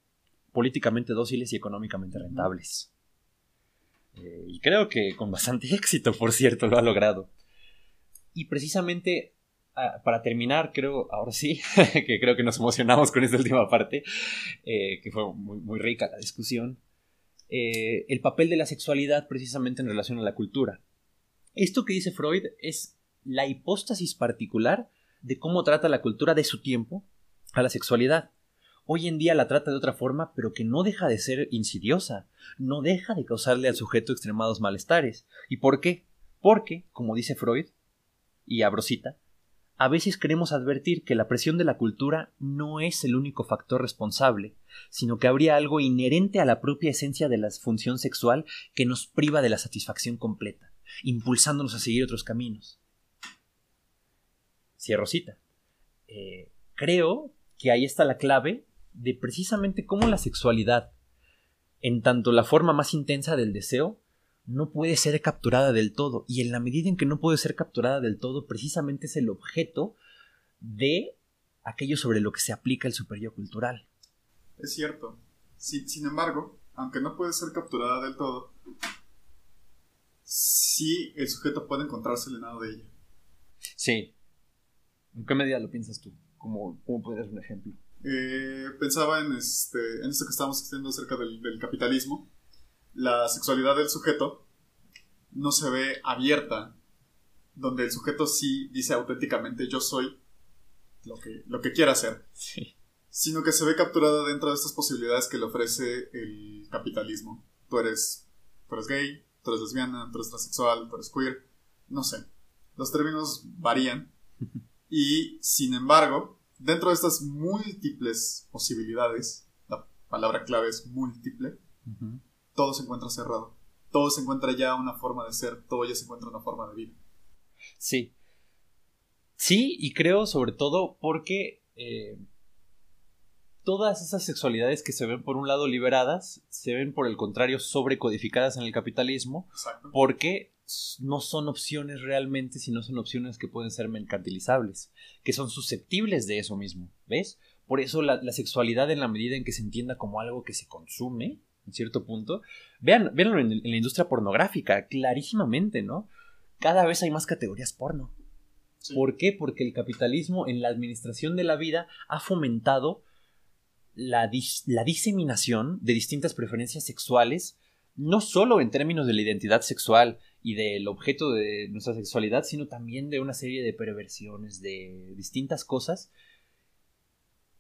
políticamente dóciles y económicamente rentables. Eh, y creo que con bastante éxito, por cierto, lo ha logrado. Y precisamente ah, para terminar, creo, ahora sí, que creo que nos emocionamos con esta última parte, eh, que fue muy, rica la discusión, eh, el papel de la sexualidad precisamente en relación a la cultura. Esto que dice Freud es la hipóstasis particular de cómo trata la cultura de su tiempo a la sexualidad hoy en día la trata de otra forma, pero que no deja de ser insidiosa, no deja de causarle al sujeto extremados malestares. ¿Y por qué? Porque, como dice Freud, y Abrosita, a veces queremos advertir que la presión de la cultura no es el único factor responsable, sino que habría algo inherente a la propia esencia de la función sexual que nos priva de la satisfacción completa, impulsándonos a seguir otros caminos. Cierro cita. Eh, creo que ahí está la clave de precisamente cómo la sexualidad, en tanto la forma más intensa del deseo, no puede ser capturada del todo. Y en la medida en que no puede ser capturada del todo, precisamente es el objeto de aquello sobre lo que se aplica el superior cultural. Es cierto. sin embargo, aunque no puede ser capturada del todo, sí el sujeto puede encontrarse llenado de ella. Sí. ¿En qué medida lo piensas tú? ¿Cómo, cómo ser un ejemplo? Eh, pensaba en, este, en esto que estábamos diciendo acerca del, capitalismo. La sexualidad del sujeto no se ve abierta, donde el sujeto sí dice auténticamente yo soy lo que, lo que quiera hacer. Sino que se ve capturada dentro de estas posibilidades que le ofrece el capitalismo. Tú eres, tú eres gay, tú eres lesbiana, tú eres transexual, tú eres queer, no sé. Los términos varían. Y sin embargo, dentro de estas múltiples posibilidades, la palabra clave es múltiple, todo se encuentra cerrado. Todo se encuentra ya una forma de ser, todo ya se encuentra una forma de vida. Sí. Sí, y creo sobre todo porque eh, todas esas sexualidades que se ven por un lado liberadas, se ven por el contrario sobrecodificadas en el capitalismo, porque no son opciones realmente, sino son opciones que pueden ser mercantilizables, que son susceptibles de eso mismo, ¿ves? Por eso la, sexualidad en la medida en que se entienda como algo que se consume, en cierto punto, vean, véanlo en, la industria pornográfica, clarísimamente, ¿no? Cada vez hay más categorías porno. ¿Por qué? Porque el capitalismo en la administración de la vida ha fomentado la, la diseminación de distintas preferencias sexuales, no solo en términos de la identidad sexual y del objeto de nuestra sexualidad, sino también de una serie de perversiones, de distintas cosas,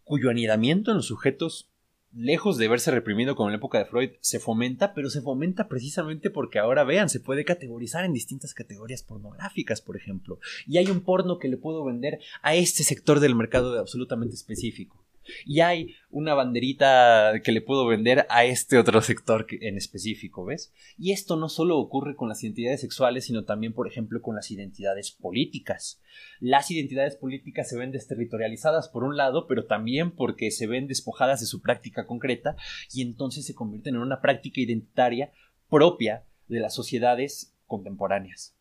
cuyo anidamiento en los sujetos, lejos de verse reprimido como en la época de Freud, se fomenta, pero se fomenta precisamente porque ahora vean, se puede categorizar en distintas categorías pornográficas, por ejemplo, y hay un porno que le puedo vender a este sector del mercado absolutamente específico y hay una banderita que le puedo vender a este otro sector en específico, ¿ves? Y esto no solo ocurre con las identidades sexuales, sino también, por ejemplo, con las identidades políticas. Las identidades políticas se ven desterritorializadas por un lado, pero también porque se ven despojadas de su práctica concreta y entonces se convierten en una práctica identitaria propia de las sociedades contemporáneas.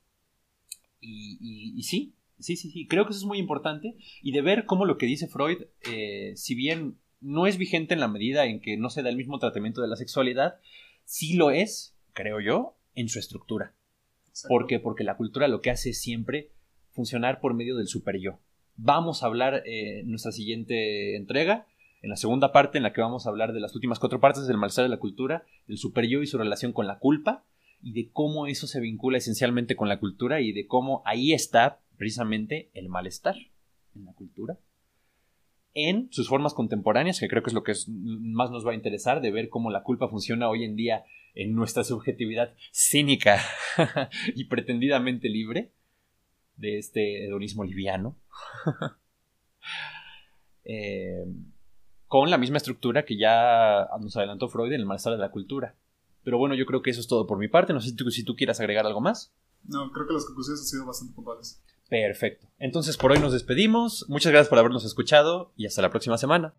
y sí, Sí, sí, sí, creo que eso es muy importante y de ver cómo lo que dice Freud, eh, si bien no es vigente en la medida en que no se da el mismo tratamiento de la sexualidad, sí lo es, creo yo, en su estructura. ¿Por qué? Porque la cultura lo que hace es siempre funcionar por medio del super yo. Vamos a hablar eh, en nuestra siguiente entrega, en la segunda parte en la que vamos a hablar de las últimas cuatro partes del malestar de la cultura, del super yo y su relación con la culpa, y de cómo eso se vincula esencialmente con la cultura y de cómo ahí está precisamente el malestar en la cultura. en sus formas contemporáneas, que creo que es lo que más nos va a interesar, de ver cómo la culpa funciona hoy en día en nuestra subjetividad cínica y pretendidamente libre de este hedonismo liviano. Eh, con la misma estructura que ya nos adelantó Freud en el malestar de la cultura. Pero bueno, yo creo que eso es todo por mi parte. No sé si tú, si tú quieras agregar algo más. No, creo que las conclusiones han sido bastante puntuales. Perfecto. Entonces por hoy nos despedimos. Muchas gracias por habernos escuchado y hasta la próxima semana.